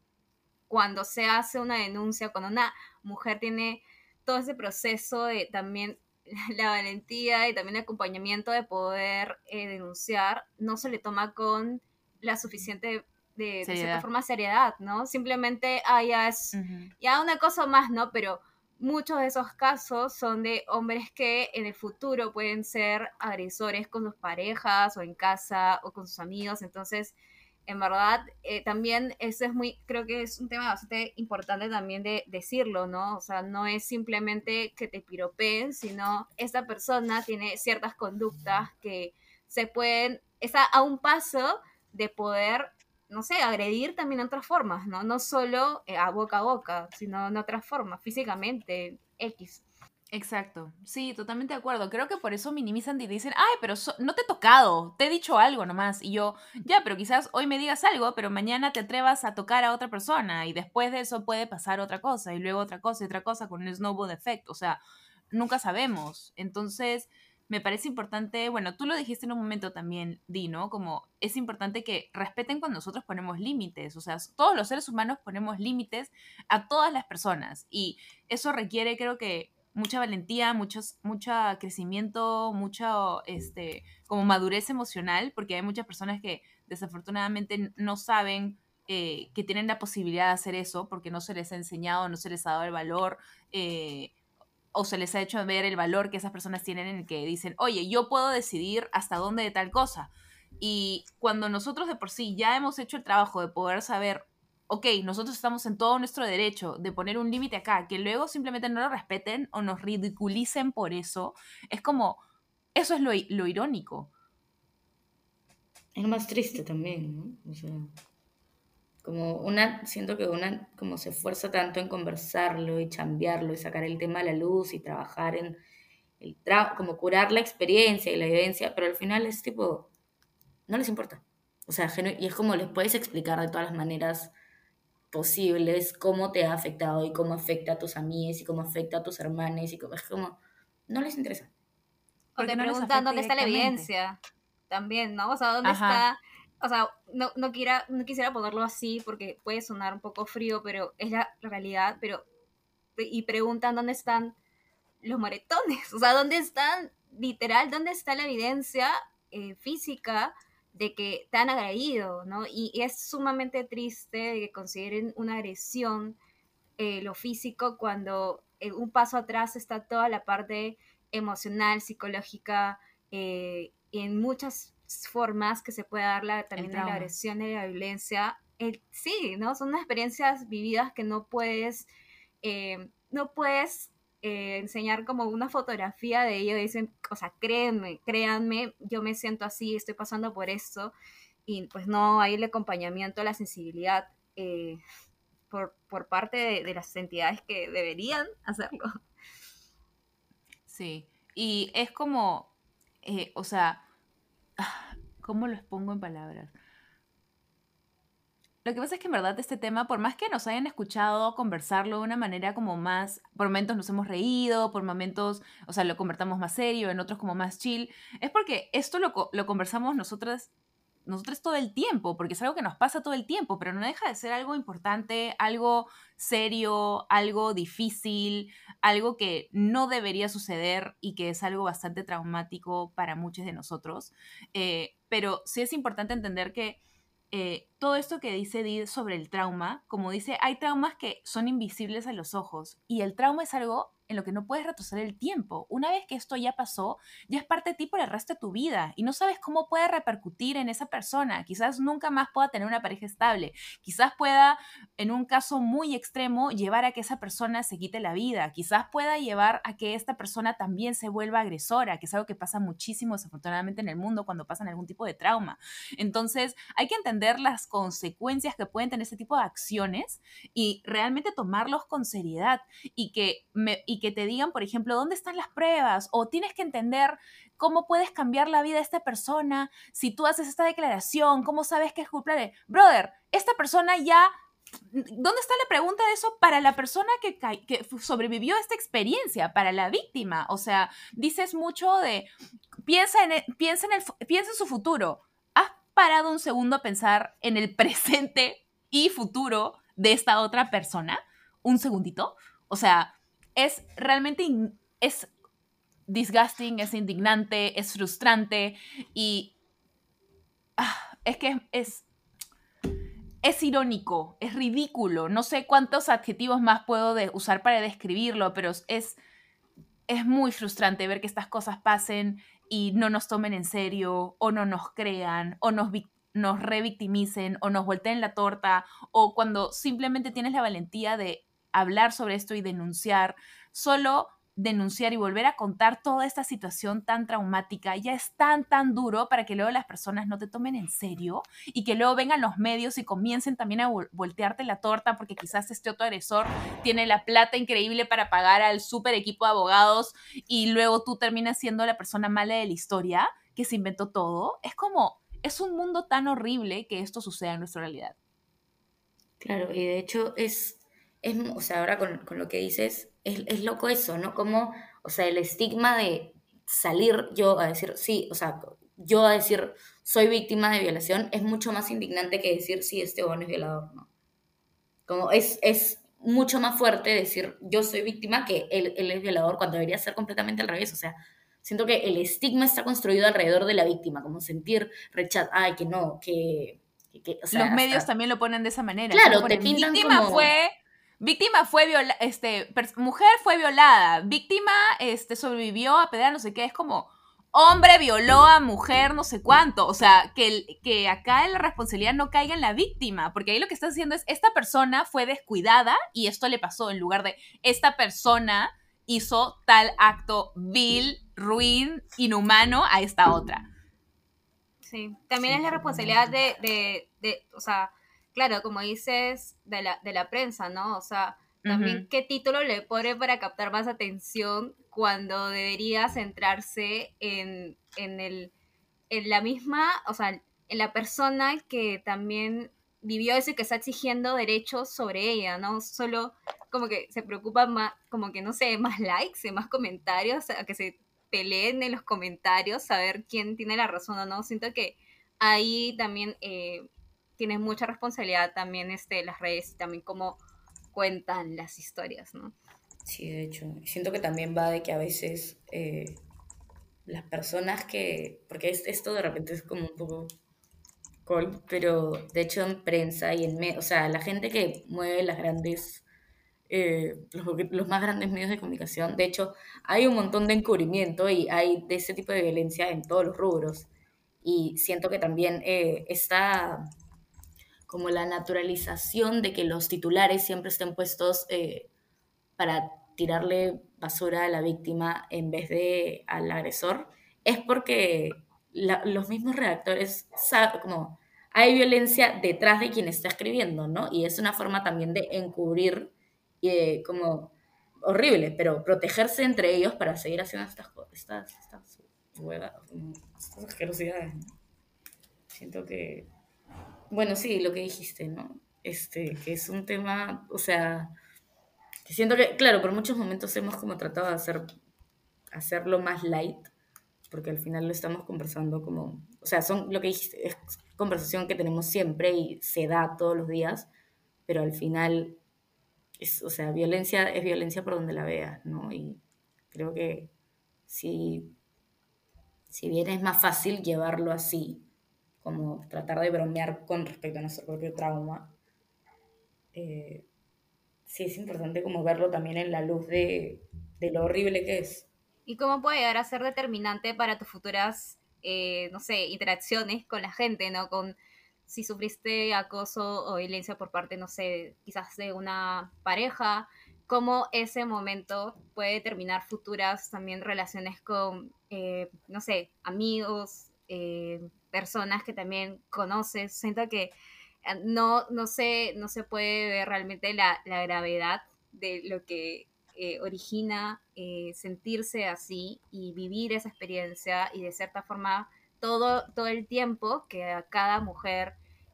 cuando se hace una denuncia, cuando una mujer tiene todo ese proceso de también la valentía y también el acompañamiento de poder eh, denunciar, no se le toma con la suficiente de, cierta forma seriedad, ¿no? Simplemente, ah, ya es, ya una cosa más, ¿no? Pero muchos de esos casos son de hombres que en el futuro pueden ser agresores con sus parejas o en casa o con sus amigos, entonces, en verdad, eh, también eso es muy, creo que es un tema bastante importante también de decirlo, ¿no? O sea, no es simplemente que te piropeen, sino esta persona tiene ciertas conductas que se pueden, está a un paso de poder no sé, agredir también en otras formas, ¿no? No solo eh, a boca a boca, sino en otras formas, físicamente, X. Exacto, sí, totalmente de acuerdo. Creo que por eso minimizan y dicen, ay, pero no te he tocado, te he dicho algo nomás. Y yo, ya, pero quizás hoy me digas algo, pero mañana te atrevas a tocar a otra persona y después de eso puede pasar otra cosa y luego otra cosa y otra cosa con un snowball effect. O sea, nunca sabemos. Entonces, me parece importante, bueno, tú lo dijiste en un momento también, Di, ¿no? Como es importante que respeten cuando nosotros ponemos límites, o sea, todos los seres humanos ponemos límites a todas las personas y eso requiere, creo que, mucha valentía, muchos, mucho crecimiento, mucho, este, como madurez emocional, porque hay muchas personas que desafortunadamente no saben eh, que tienen la posibilidad de hacer eso porque no se les ha enseñado, no se les ha dado el valor. Eh, o se les ha hecho ver el valor que esas personas tienen en el que dicen, oye, yo puedo decidir hasta dónde de tal cosa. Y cuando nosotros de por sí ya hemos hecho el trabajo de poder saber, ok, nosotros estamos en todo nuestro derecho de poner un límite acá, que luego simplemente no lo respeten o nos ridiculicen por eso, es como, eso es lo, lo irónico. Es más triste también, ¿no? Como una, siento que una como se esfuerza tanto en conversarlo y chambearlo y sacar el tema a la luz y trabajar en el trabajo, como curar la experiencia y la evidencia, pero al final es tipo, no les importa. O sea, y es como les puedes explicar de todas las maneras posibles cómo te ha afectado y cómo afecta a tus amigos y cómo afecta a tus hermanos y como es como, no les interesa. O te preguntan dónde está la evidencia también, ¿no? O sea, ¿dónde está o sea, no, no, quiera, no quisiera ponerlo así porque puede sonar un poco frío, pero es la realidad, pero y preguntan dónde están los moretones, o sea, dónde están, literal, dónde está la evidencia eh, física de que te han agredido, ¿no? Y, es sumamente triste que consideren una agresión eh, lo físico cuando en un paso atrás está toda la parte emocional, psicológica, eh, en muchas formas que se puede dar la, también la agresión y la violencia. sí, ¿no? Son unas experiencias vividas que no puedes, eh, no puedes eh, enseñar como una fotografía de ello. Dicen, o sea, créanme, créanme, yo me siento así, estoy pasando por esto. Y pues no hay el acompañamiento, la sensibilidad por, por, parte de, de las entidades que deberían hacerlo. Sí, y es como, eh, o sea, ¿cómo lo expongo en palabras? Lo que pasa es que en verdad este tema, por más que nos hayan escuchado conversarlo de una manera como más, por momentos nos hemos reído, por momentos, o sea, lo convertamos más serio, en otros como más chill, es porque esto lo, lo conversamos nosotras nosotros todo el tiempo, porque es algo que nos pasa todo el tiempo, pero no deja de ser algo importante, algo serio, algo difícil, algo que no debería suceder y que es algo bastante traumático para muchos de nosotros. Eh, pero sí es importante entender que eh, todo esto que dice Did sobre el trauma, como dice, hay traumas que son invisibles a los ojos y el trauma es algo en lo que no puedes retroceder el tiempo. Una vez que esto ya pasó, ya es parte de ti por el resto de tu vida y no sabes cómo puede repercutir en esa persona. Quizás nunca más pueda tener una pareja estable. Quizás pueda, en un caso muy extremo, llevar a que esa persona se quite la vida. Quizás pueda llevar a que esta persona también se vuelva agresora, que es algo que pasa muchísimo desafortunadamente en el mundo cuando pasan algún tipo de trauma. Entonces, hay que entender las consecuencias que pueden tener ese tipo de acciones y realmente tomarlos con seriedad y que, que te digan, por ejemplo, dónde están las pruebas o tienes que entender cómo puedes cambiar la vida de esta persona si tú haces esta declaración, cómo sabes que es culpable. Brother, esta persona ya ¿Dónde está la pregunta de eso para la persona que, sobrevivió a esta experiencia, para la víctima? O sea, dices mucho de, piensa en, piensa en, el, piensa en su futuro. ¿Has parado un segundo a pensar en el presente y futuro de esta otra persona? ¿Un segundito? O sea, es realmente es disgusting, es indignante, es frustrante y ah, es que es, es irónico, es ridículo. No sé cuántos adjetivos más puedo usar para describirlo, pero es, es muy frustrante ver que estas cosas pasen y no nos tomen en serio o no nos crean o nos, nos revictimicen o nos volteen la torta o cuando simplemente tienes la valentía de hablar sobre esto y denunciar, solo denunciar y volver a contar toda esta situación tan traumática ya es tan, tan duro para que luego las personas no te tomen en serio y que luego vengan los medios y comiencen también a voltearte la torta porque quizás este otro agresor tiene la plata increíble para pagar al super equipo de abogados y luego tú terminas siendo la persona mala de la historia que se inventó todo. Es como, es un mundo tan horrible que esto suceda en nuestra realidad. Claro, y de hecho es es, o sea, ahora con, lo que dices, es, loco eso, ¿no? Como, o sea, el estigma de salir yo a decir, sí, o sea, yo a decir, soy víctima de violación, es mucho más indignante que decir, sí, este hombre es violador, ¿no? Como es, es mucho más fuerte decir, yo soy víctima que él, él es violador, cuando debería ser completamente al revés, o sea, siento que el estigma está construido alrededor de la víctima, como sentir rechazo, ay, que no, que... Los medios también lo ponen de esa manera. Claro, te pintan víctima como... fue Víctima fue violada, este, mujer fue violada, víctima este, sobrevivió a pedar no sé qué, es como hombre violó a mujer no sé cuánto, o sea, que, que acá la responsabilidad no caiga en la víctima, porque ahí lo que estás diciendo es, esta persona fue descuidada y esto le pasó, en lugar de, esta persona hizo tal acto vil, ruin, inhumano a esta otra. Sí, también es la responsabilidad de, de, de o sea, claro, como dices, de la, de la prensa, ¿no? O sea, también qué título le pone para captar más atención cuando debería centrarse en, en, el, en la misma, o sea, en la persona que también vivió eso y que está exigiendo derechos sobre ella, ¿no? Solo como que se preocupa más, como que no sé, más likes, más comentarios, a que se peleen en los comentarios, saber quién tiene la razón o no. Siento que ahí también eh, tienes mucha responsabilidad también este, las redes y también cómo cuentan las historias, ¿no? Sí, de hecho. Siento que también va de que a veces eh, las personas que, porque esto de repente es como un poco cold, pero de hecho en prensa y en, o sea, la gente que mueve las grandes, eh, los, los, más grandes medios de comunicación, de hecho hay un montón de encubrimiento y hay de ese tipo de violencia en todos los rubros. Y siento que también eh, está como la naturalización de que los titulares siempre estén puestos eh, para tirarle basura a la víctima en vez de al agresor, es porque los mismos redactores saben, como hay violencia detrás de quien está escribiendo, ¿no? Y es una forma también de encubrir y como horrible, pero protegerse entre ellos para seguir haciendo estas cosas, estas, estas, estas asquerosidades. Siento que, bueno, sí, lo que dijiste, ¿no? Este, que es un tema, o sea, que siento que, claro, por muchos momentos hemos como tratado de hacer, hacerlo más light, porque al final lo estamos conversando como, o sea, son lo que dijiste, es conversación que tenemos siempre y se da todos los días, pero al final, es, o sea, violencia es violencia por donde la veas, ¿no? Y creo que si, si bien es más fácil llevarlo así, como tratar de bromear con respecto a nuestro propio trauma, eh, sí es importante como verlo también en la luz de, lo horrible que es. ¿Y cómo puede llegar a ser determinante para tus futuras, eh, no sé, interacciones con la gente, ¿no? Con si sufriste acoso o violencia por parte, no sé, quizás de una pareja, cómo ese momento puede determinar futuras también relaciones con, eh, no sé, amigos, eh, personas que también conoces. Siento que eh, no, no, se, no se puede ver realmente la, gravedad de lo que eh, origina sentirse así y vivir esa experiencia y de cierta forma todo, todo el tiempo que a cada mujer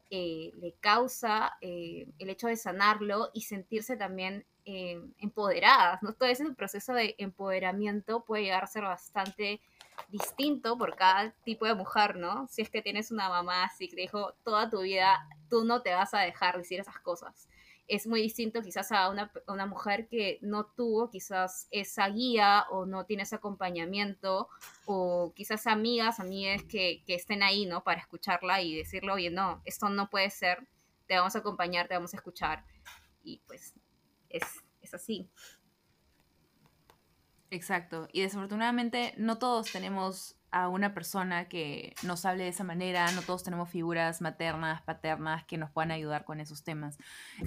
le causa el hecho de sanarlo y sentirse también empoderadas. ¿no? Todo ese proceso de empoderamiento puede llegar a ser bastante distinto por cada tipo de mujer, ¿no? Si es que tienes una mamá así que dijo toda tu vida, tú no te vas a dejar decir esas cosas. Es muy distinto quizás a una, una mujer que no tuvo quizás esa guía o no tiene ese acompañamiento o quizás amigas, amigas que, que estén ahí, ¿no? Para escucharla y decirle, oye, no, esto no puede ser, te vamos a acompañar, te vamos a escuchar. Y pues es, es así. Exacto. Y desafortunadamente no todos tenemos a una persona que nos hable de esa manera, no todos tenemos figuras maternas, paternas que nos puedan ayudar con esos temas.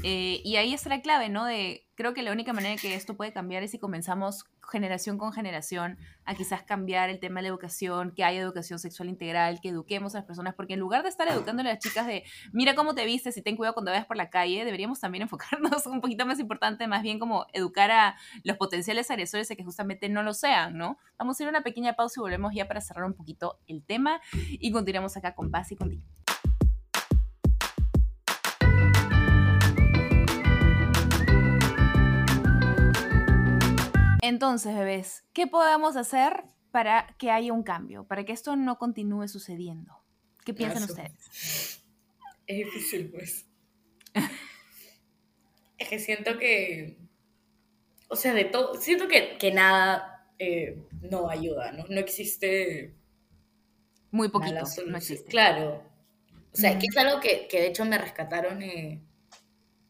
Eh, y ahí está la clave, ¿no? De, creo que la única manera que esto puede cambiar es si comenzamos generación con generación a quizás cambiar el tema de la educación, que haya educación sexual integral, que eduquemos a las personas, porque en lugar de estar educando a las chicas de, mira cómo te vistes y ten cuidado cuando vayas por la calle, deberíamos también enfocarnos un poquito más importante, más bien como educar a los potenciales agresores a que justamente no lo sean, ¿no? Vamos a ir a una pequeña pausa y volvemos ya para cerrar un poquito el tema y continuamos acá con Paz y contigo. Entonces, bebés, ¿qué podemos hacer para que haya un cambio, para que esto no continúe sucediendo? ¿Qué piensan ustedes? Es difícil, pues. es que siento que, o sea, de todo, siento que, nada eh, no ayuda, ¿no? No existe... Muy poquito, no existe. Claro. O sea, que es algo que, de hecho me rescataron eh,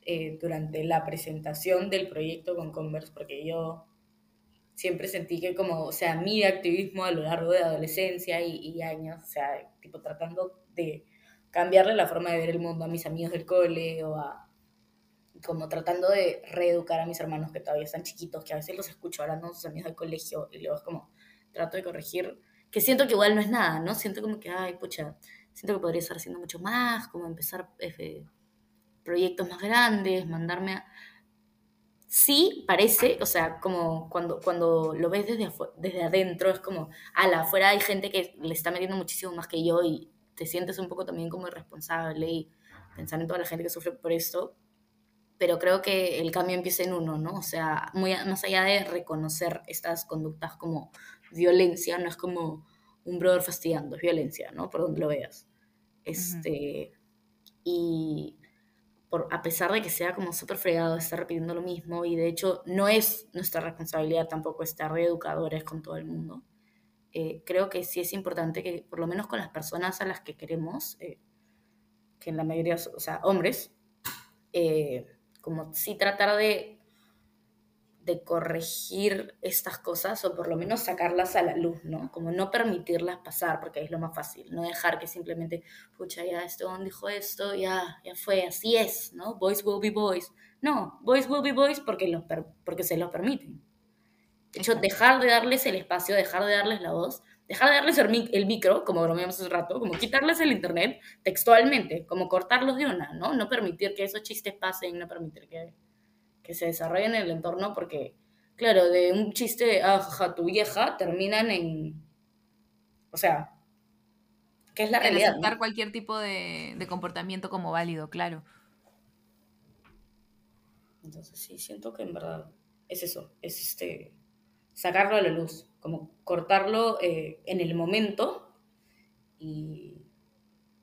eh, durante la presentación del proyecto con Converse, porque yo siempre sentí que como, o sea, mi activismo a lo largo de adolescencia y, años, o sea, tipo tratando de cambiarle la forma de ver el mundo a mis amigos del cole o a como tratando de reeducar a mis hermanos que todavía están chiquitos, que a veces los escucho hablando con sus amigos del colegio y luego es como trato de corregir, que siento que igual no es nada, ¿no? Siento como que, ay, pucha, siento que podría estar haciendo mucho más, como empezar eh, proyectos más grandes, mandarme a sí parece, o sea, como cuando, cuando lo ves desde, desde adentro, es como, la afuera hay gente que le está metiendo muchísimo más que yo y te sientes un poco también como irresponsable y pensar en toda la gente que sufre por esto. Pero creo que el cambio empieza en uno, ¿no? O sea, muy, más allá de reconocer estas conductas como violencia, no es como un brother fastidiando, es violencia, ¿no? Por donde lo veas. Este, Y por, a pesar de que sea como súper fregado estar repitiendo lo mismo, y de hecho no es nuestra responsabilidad tampoco estar reeducadores con todo el mundo, eh, creo que sí es importante que por lo menos con las personas a las que queremos, eh, que en la mayoría, o sea, hombres, eh, como sí tratar de de corregir estas cosas o por lo menos sacarlas a la luz, ¿no? Como no permitirlas pasar, porque es lo más fácil, no dejar que simplemente, pucha, ya este dijo esto, ya, ya fue, así es, ¿no? Boys will be boys. No, boys will be boys porque, los porque se los permiten. De hecho, dejar de darles el espacio, dejar de darles la voz, dejar de darles el, micro, como bromeamos hace rato, como quitarles el internet textualmente, como cortarlos de una, ¿no? No permitir que esos chistes pasen, no permitir que que se desarrollen en el entorno porque, claro, de un chiste, ah, tu vieja, terminan en... O sea, ¿qué es la realidad? Aceptar cualquier tipo de, comportamiento como válido, claro. Entonces sí, siento que en verdad es eso, es este, sacarlo a la luz, como cortarlo eh, en el momento y,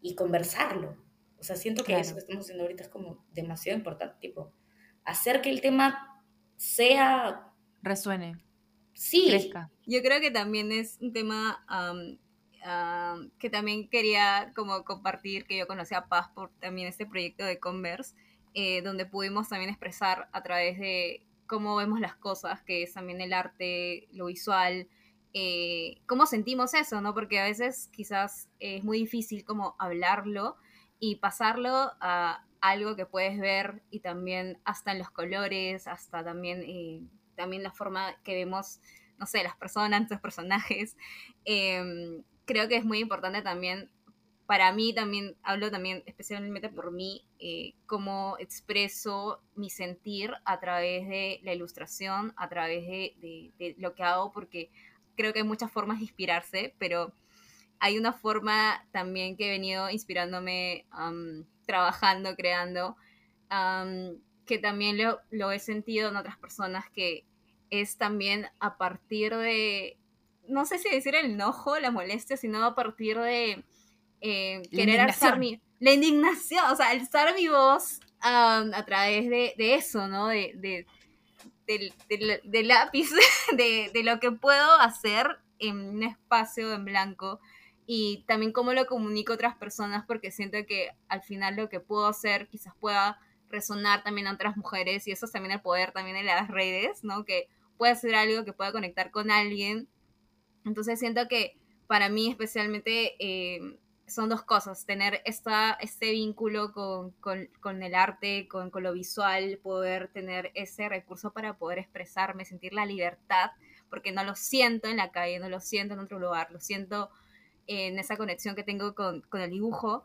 y, conversarlo. O sea, siento que eso que estamos haciendo ahorita es como demasiado importante, tipo, hacer que el tema sea... Resuene. Sí. Yo creo que también es un tema que también quería como compartir, que yo conocí a Paz por también este proyecto de Converse, eh, donde pudimos también expresar a través de cómo vemos las cosas, que es también el arte, lo visual, eh, cómo sentimos eso, ¿no? Porque a veces quizás es muy difícil como hablarlo y pasarlo a, algo que puedes ver y también hasta en los colores, hasta también, eh, también la forma que vemos, no sé, las personas, los personajes. Em, creo que es muy importante también, para mí también, hablo también especialmente por mí, eh, cómo expreso mi sentir a través de la ilustración, a través de, de lo que hago, porque creo que hay muchas formas de inspirarse, pero hay una forma también que he venido inspirándome trabajando, creando, que también lo, lo, he sentido en otras personas, que es también a partir de, no sé si decir el enojo, la molestia, sino a partir de eh, querer alzar mi... La indignación, o sea, alzar mi voz a través de, de, eso, ¿no? De, de del, del, lápiz, de, de, lo que puedo hacer en un espacio en blanco y también cómo lo comunico a otras personas porque siento que al final lo que puedo hacer quizás pueda resonar también a otras mujeres y eso es también el poder también de las redes, ¿no? Que puede ser algo que pueda conectar con alguien. Entonces siento que para mí especialmente eh, son dos cosas, tener esta, este vínculo con, con, con el arte, con, con, lo visual, poder tener ese recurso para poder expresarme, sentir la libertad, porque no lo siento en la calle, no lo siento en otro lugar, lo siento en esa conexión que tengo con, con el dibujo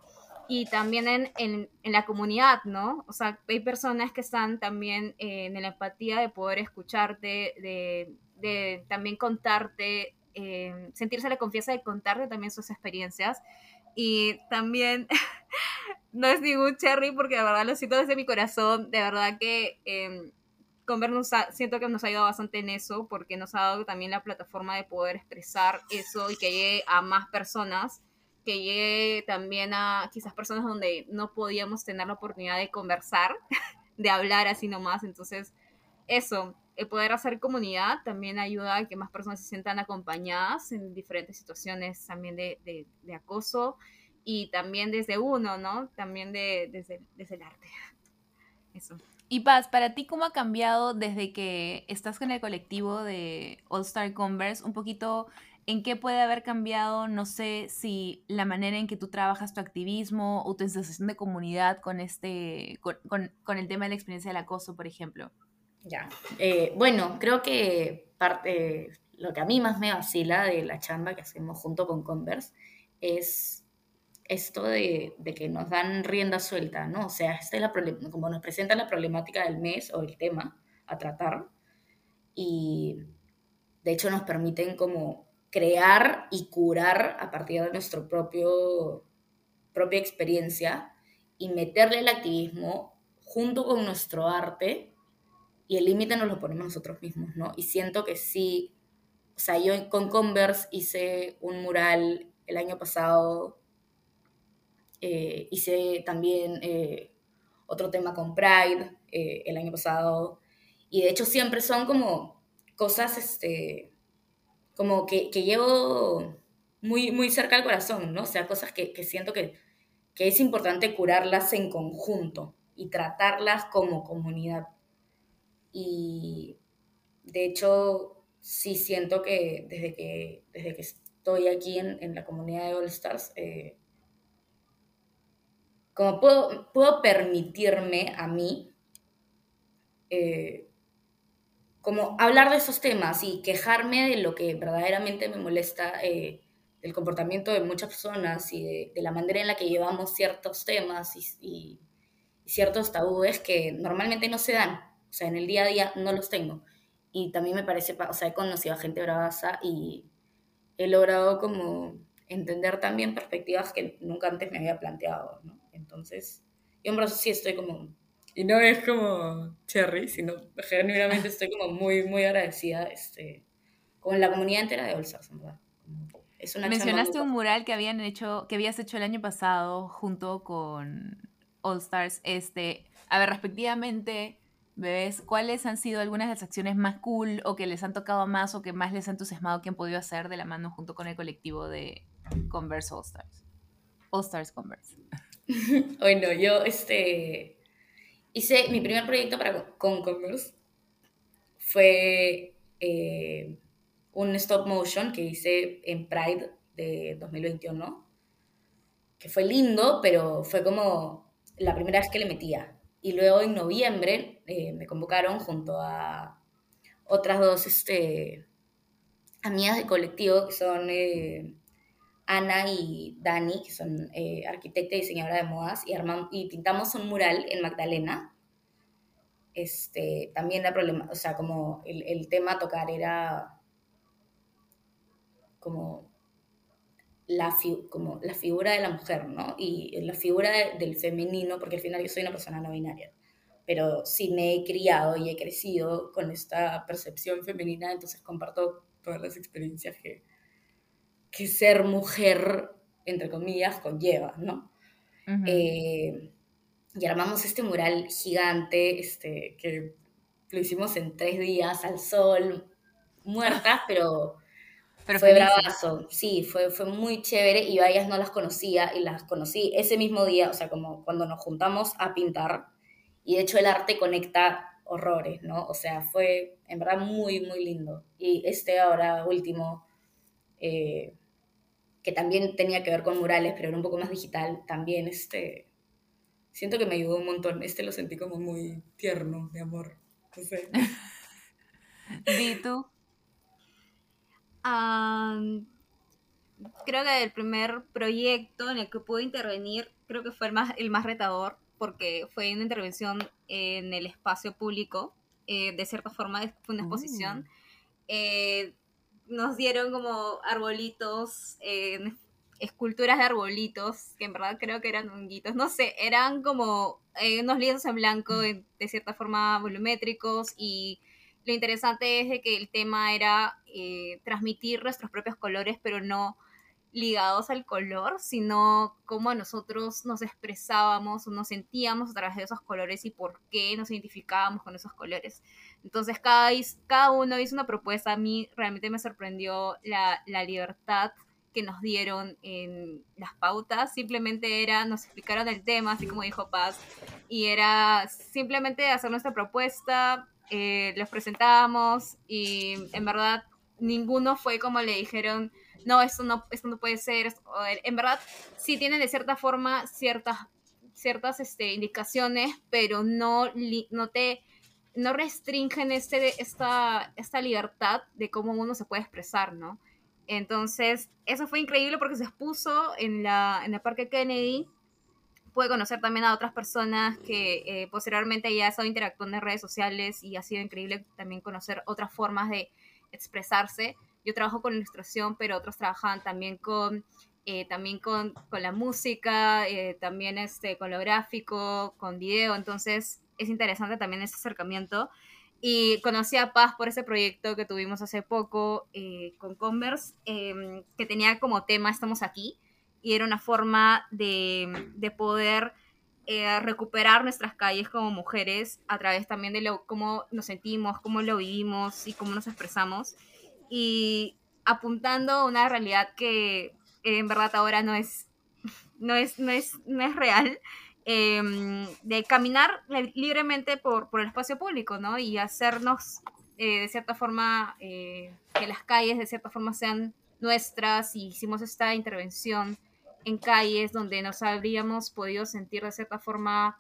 y también en, en, en, la comunidad, ¿no? O sea, hay personas que están también en la empatía de poder escucharte, de, de también contarte, eh, sentirse la confianza de contarte también sus experiencias. Y también, no es ningún cherry porque de verdad lo siento desde mi corazón, de verdad que... Eh, Converse siento que nos ha ayudado bastante en eso, porque nos ha dado también la plataforma de poder expresar eso y que llegue a más personas, que llegue también a quizás personas donde no podíamos tener la oportunidad de conversar, de hablar así nomás. Entonces, eso, el poder hacer comunidad también ayuda a que más personas se sientan acompañadas en diferentes situaciones también de, de, de acoso y también desde uno, ¿no? También de, desde, desde el arte. Eso. Y Paz, para ti, ¿cómo ha cambiado desde que estás con el colectivo de All Star Converse? Un poquito, ¿en qué puede haber cambiado? No sé si la manera en que tú trabajas tu activismo o tu sensación de comunidad con, este, con, el tema de la experiencia del acoso, por ejemplo. Ya. Eh, bueno, creo que parte, lo que a mí más me vacila de la chamba que hacemos junto con Converse es esto de, que nos dan rienda suelta, ¿no? O sea, esta es la como nos presentan la problemática del mes o el tema a tratar y de hecho nos permiten como crear y curar a partir de propio propia experiencia y meterle el activismo junto con nuestro arte y el límite nos lo ponemos nosotros mismos, ¿no? Y siento que sí, o sea, yo con Converse hice un mural el año pasado Eh, hice también eh, otro tema con Pride eh, el año pasado. Y de hecho siempre son como cosas, este, como que, que llevo muy, muy cerca al corazón, ¿no? O sea, cosas que, que siento que, que es importante curarlas en conjunto y tratarlas como comunidad. Y de hecho, sí siento que desde que, desde que estoy aquí en, en la comunidad de All Stars, eh, como puedo, puedo permitirme a mí eh, como hablar de esos temas y quejarme de lo que verdaderamente me molesta eh, del comportamiento de muchas personas y de, la manera en la que llevamos ciertos temas y, ciertos tabúes que normalmente no se dan. O sea, en el día a día no los tengo. Y también me parece, o sea, he conocido a gente bravaza y he logrado como entender también perspectivas que nunca antes me había planteado, ¿no? Entonces, yo en verdad sí estoy como, y no es como cherry, sino genuinamente estoy como muy, muy agradecida este, con la comunidad entera de Olsars, en verdad. Es una Mencionaste un mural que habían hecho, que habías hecho el año pasado junto con All Stars. Este, a ver, respectivamente, bebés, ¿cuáles han sido algunas de las acciones más cool o que les han tocado más o que más les ha entusiasmado que han podido hacer de la mano junto con el colectivo de Converse All Stars? All Stars Converse. Bueno, yo este, hice mi primer proyecto para, con Converse. Fue eh, un stop motion que hice en Pride de 2021, que fue lindo, pero fue como la primera vez que le metía. Y luego en noviembre eh, me convocaron junto a otras dos este, amigas de colectivo que son eh, Ana y Dani, que son eh, arquitecta y diseñadora de modas, y, y pintamos un mural en Magdalena. Este, también la problema, o sea, como el, el tema a tocar era como la, como la figura de la mujer, ¿no? Y la figura del femenino, porque al final yo soy una persona no binaria, pero sí me he criado y he crecido con esta percepción femenina, entonces comparto todas las experiencias que, que ser mujer, entre comillas, conlleva, ¿no? Eh, y armamos este mural gigante, este, que lo hicimos en tres días al sol, muertas, pero, pero fue bravazo. Sí, fue, fue muy chévere y yo a ellas no las conocía y las conocí ese mismo día, o sea, como cuando nos juntamos a pintar. Y de hecho el arte conecta horrores, ¿no? O sea, fue en verdad muy, muy lindo. Y este ahora último, eh, que también tenía que ver con murales, pero era un poco más digital, también este, siento que me ayudó un montón. Este lo sentí como muy tierno, de amor. No sé. ¿Y tú? creo que el primer proyecto en el que pude intervenir, creo que fue el más, el más retador, porque fue una intervención en el espacio público, eh, de cierta forma fue una exposición. Mm. Eh, nos dieron como arbolitos, eh, esculturas de arbolitos, que en verdad creo que eran honguitos, no sé, eran como eh, unos lienzos en blanco de, cierta forma volumétricos y lo interesante es de que el tema era eh, transmitir nuestros propios colores, pero no ligados al color, sino cómo nosotros nos expresábamos o nos sentíamos a través de esos colores y por qué nos identificábamos con esos colores. Entonces cada, cada uno hizo una propuesta, a mí realmente me sorprendió la, la libertad que nos dieron en las pautas, simplemente era, nos explicaron el tema, así como dijo Paz, y era simplemente hacer nuestra propuesta, eh, los presentábamos y en verdad ninguno fue como le dijeron, no, esto no, esto no puede ser. En verdad, sí tienen de cierta forma ciertas, ciertas este, indicaciones, pero no, no te no restringen este, esta, esta libertad de cómo uno se puede expresar, ¿no? Entonces, eso fue increíble porque se expuso en la, en el Parque Kennedy. Pude conocer también a otras personas que eh, posteriormente ya he estado interactuando en redes sociales y ha sido increíble también conocer otras formas de expresarse yo trabajo con ilustración, pero otros trabajan también con, eh, también con, con, la música, eh, también este, con lo gráfico, con video, entonces es interesante también ese acercamiento. Y conocí a Paz por ese proyecto que tuvimos hace poco eh, con Converse, em, que tenía como tema Estamos aquí. y era una forma de, de poder eh, recuperar nuestras calles como mujeres a través también de lo, cómo nos sentimos, cómo lo vivimos y cómo nos expresamos. Y apuntando a una realidad que en verdad ahora no es, no es, no es, no es real, em, de caminar libremente por, por, el espacio público, ¿no? Y hacernos, eh, de cierta forma, eh, que las calles de cierta forma sean nuestras y hicimos esta intervención en calles donde nos habríamos podido sentir de cierta forma,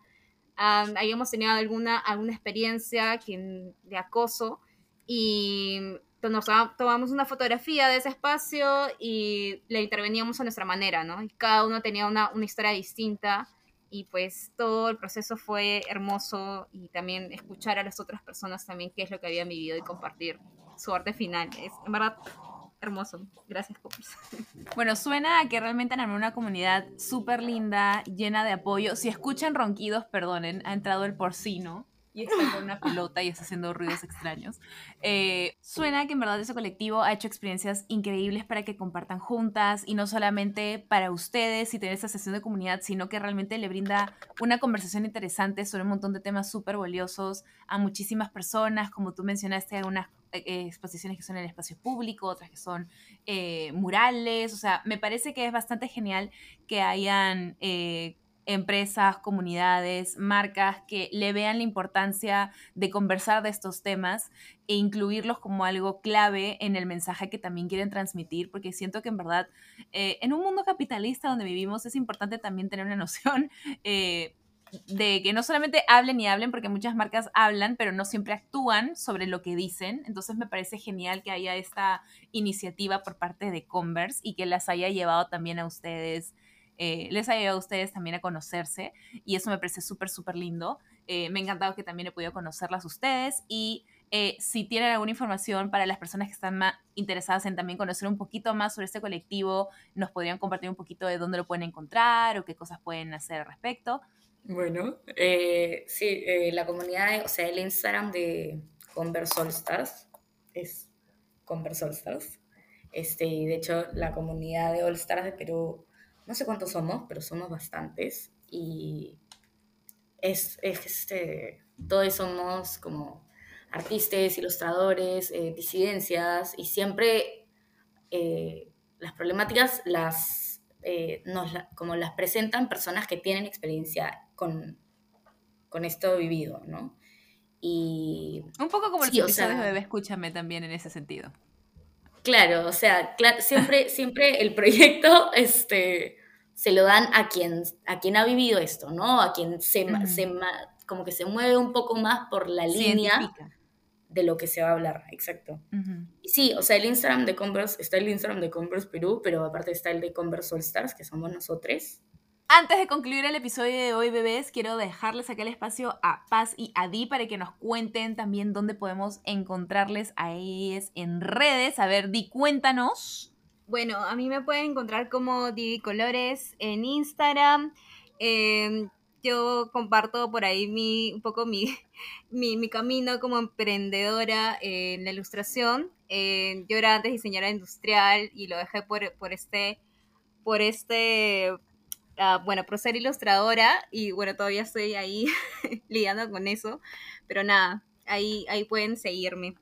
um, habíamos tenido alguna, alguna experiencia que, de acoso y nos tomamos una fotografía de ese espacio y le interveníamos a nuestra manera, ¿no? Y cada uno tenía una, una historia distinta y pues todo el proceso fue hermoso y también escuchar a las otras personas también qué es lo que habían vivido y compartir su arte final. Es, en verdad, hermoso. Gracias, Poppers. Bueno, suena a que realmente han una comunidad súper linda, llena de apoyo. Si escuchan ronquidos, perdonen, ha entrado el porcino y está con una pelota y está haciendo ruidos extraños. Eh, suena que en verdad ese colectivo ha hecho experiencias increíbles para que compartan juntas y no solamente para ustedes y tener esa sesión de comunidad, sino que realmente le brinda una conversación interesante sobre un montón de temas súper valiosos a muchísimas personas, como tú mencionaste, algunas eh, eh, exposiciones que son en espacio público, otras que son murales, o sea, me parece que es bastante genial que hayan empresas, comunidades, marcas que le vean la importancia de conversar de estos temas e incluirlos como algo clave en el mensaje que también quieren transmitir, porque siento que en verdad eh, en un mundo capitalista donde vivimos es importante también tener una noción eh, de que no solamente hablen y hablen, porque muchas marcas hablan, pero no siempre actúan sobre lo que dicen. Entonces me parece genial que haya esta iniciativa por parte de Converse y que las haya llevado también a ustedes eh, les ha ayudado a ustedes también a conocerse y eso me parece súper, súper lindo. Eh, me ha encantado que también he podido conocerlas ustedes y eh, si tienen alguna información para las personas que están más interesadas en también conocer un poquito más sobre este colectivo, nos podrían compartir un poquito de dónde lo pueden encontrar o qué cosas pueden hacer al respecto. Bueno, sí, la comunidad, o sea, el Instagram de Converse All Stars es Converse All Stars. Este, de hecho, la comunidad de All Stars de Perú no sé cuántos somos, pero somos bastantes. Y es, este, todos somos como artistas, ilustradores, eh, disidencias, y siempre eh, las problemáticas las, eh, nos, como las presentan personas que tienen experiencia con, con esto vivido, ¿no? Y... Un poco como el los de Bebé Escúchame también en ese sentido. Claro, o sea, siempre, siempre el proyecto este, se lo dan a quien, a quien ha vivido esto, ¿no? A quien se, como que se mueve un poco más por la línea de lo que se va a hablar, exacto. Y sí, o sea, el Instagram de Converse, está el Instagram de Converse Perú, pero aparte está el de Converse All Stars, que somos nosotros. Antes de concluir el episodio de hoy, bebés, quiero dejarles aquí el espacio a Paz y a Di para que nos cuenten también dónde podemos encontrarles a ellos en redes. A ver, Di, cuéntanos. Bueno, a mí me pueden encontrar como Didi Colores en Instagram. Em, yo comparto por ahí mi, un poco mi, mi, camino como emprendedora en la ilustración. yo era antes diseñadora industrial y lo dejé por, por este, por este Ah, bueno, por ser ilustradora y bueno, todavía estoy ahí lidiando con eso, pero nada, ahí, ahí pueden seguirme.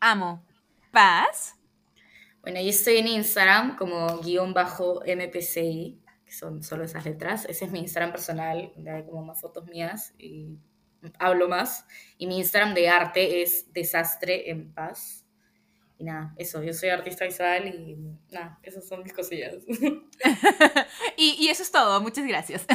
Amo. ¿Paz? Bueno, yo estoy en Instagram como guion bajo MPCI, que son solo esas letras. Ese es mi Instagram personal, donde hay como más fotos mías y hablo más. Y mi Instagram de arte es desastre en paz. Y nada, eso, yo soy artista visual y nada, esas son mis cosillas. y, eso es todo, muchas gracias.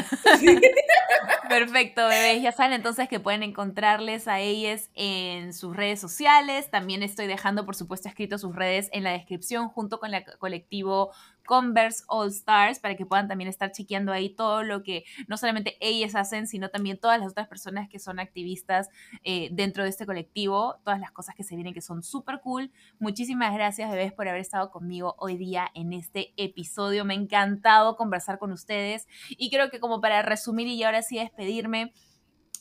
Perfecto, bebés. Ya saben entonces que pueden encontrarles a ellas en sus redes sociales. También estoy dejando, por supuesto, escrito sus redes en la descripción junto con el colectivo Converse All Stars para que puedan también estar chequeando ahí todo lo que no solamente ellas hacen, sino también todas las otras personas que son activistas eh, dentro de este colectivo, todas las cosas que se vienen que son súper cool. Muchísimas gracias, bebés, por haber estado conmigo hoy día en este episodio. Me ha encantado conversar con ustedes y creo que como para resumir y ahora sí despedirme,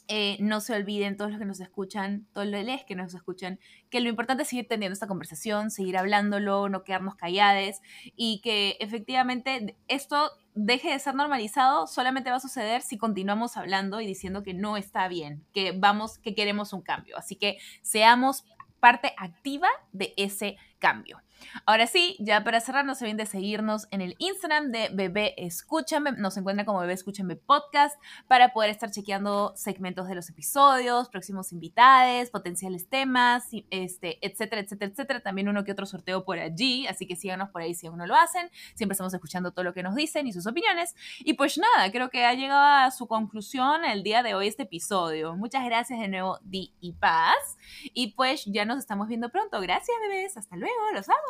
eh, no se olviden todos los que nos escuchan, todos los que nos escuchan, que lo importante es seguir teniendo esta conversación, seguir hablándolo, no quedarnos calladas y que efectivamente esto deje de ser normalizado solamente va a suceder si continuamos hablando y diciendo que no está bien, que vamos, que queremos un cambio. Así que seamos parte activa de ese cambio. Ahora sí, ya para cerrar, no se olviden de seguirnos en el Instagram de Bebé Escúchame. Nos encuentran como Bebé Escúchame Podcast para poder estar chequeando segmentos de los episodios, próximos invitados, potenciales temas, este, etcétera, etcétera, etcétera. También uno que otro sorteo por allí, así que síganos por ahí si aún no lo hacen. Siempre estamos escuchando todo lo que nos dicen y sus opiniones. Y pues nada, creo que ha llegado a su conclusión el día de hoy este episodio. Muchas gracias de nuevo, Di y Paz. Y pues ya nos estamos viendo pronto. Gracias, bebés. Hasta luego. Los amo.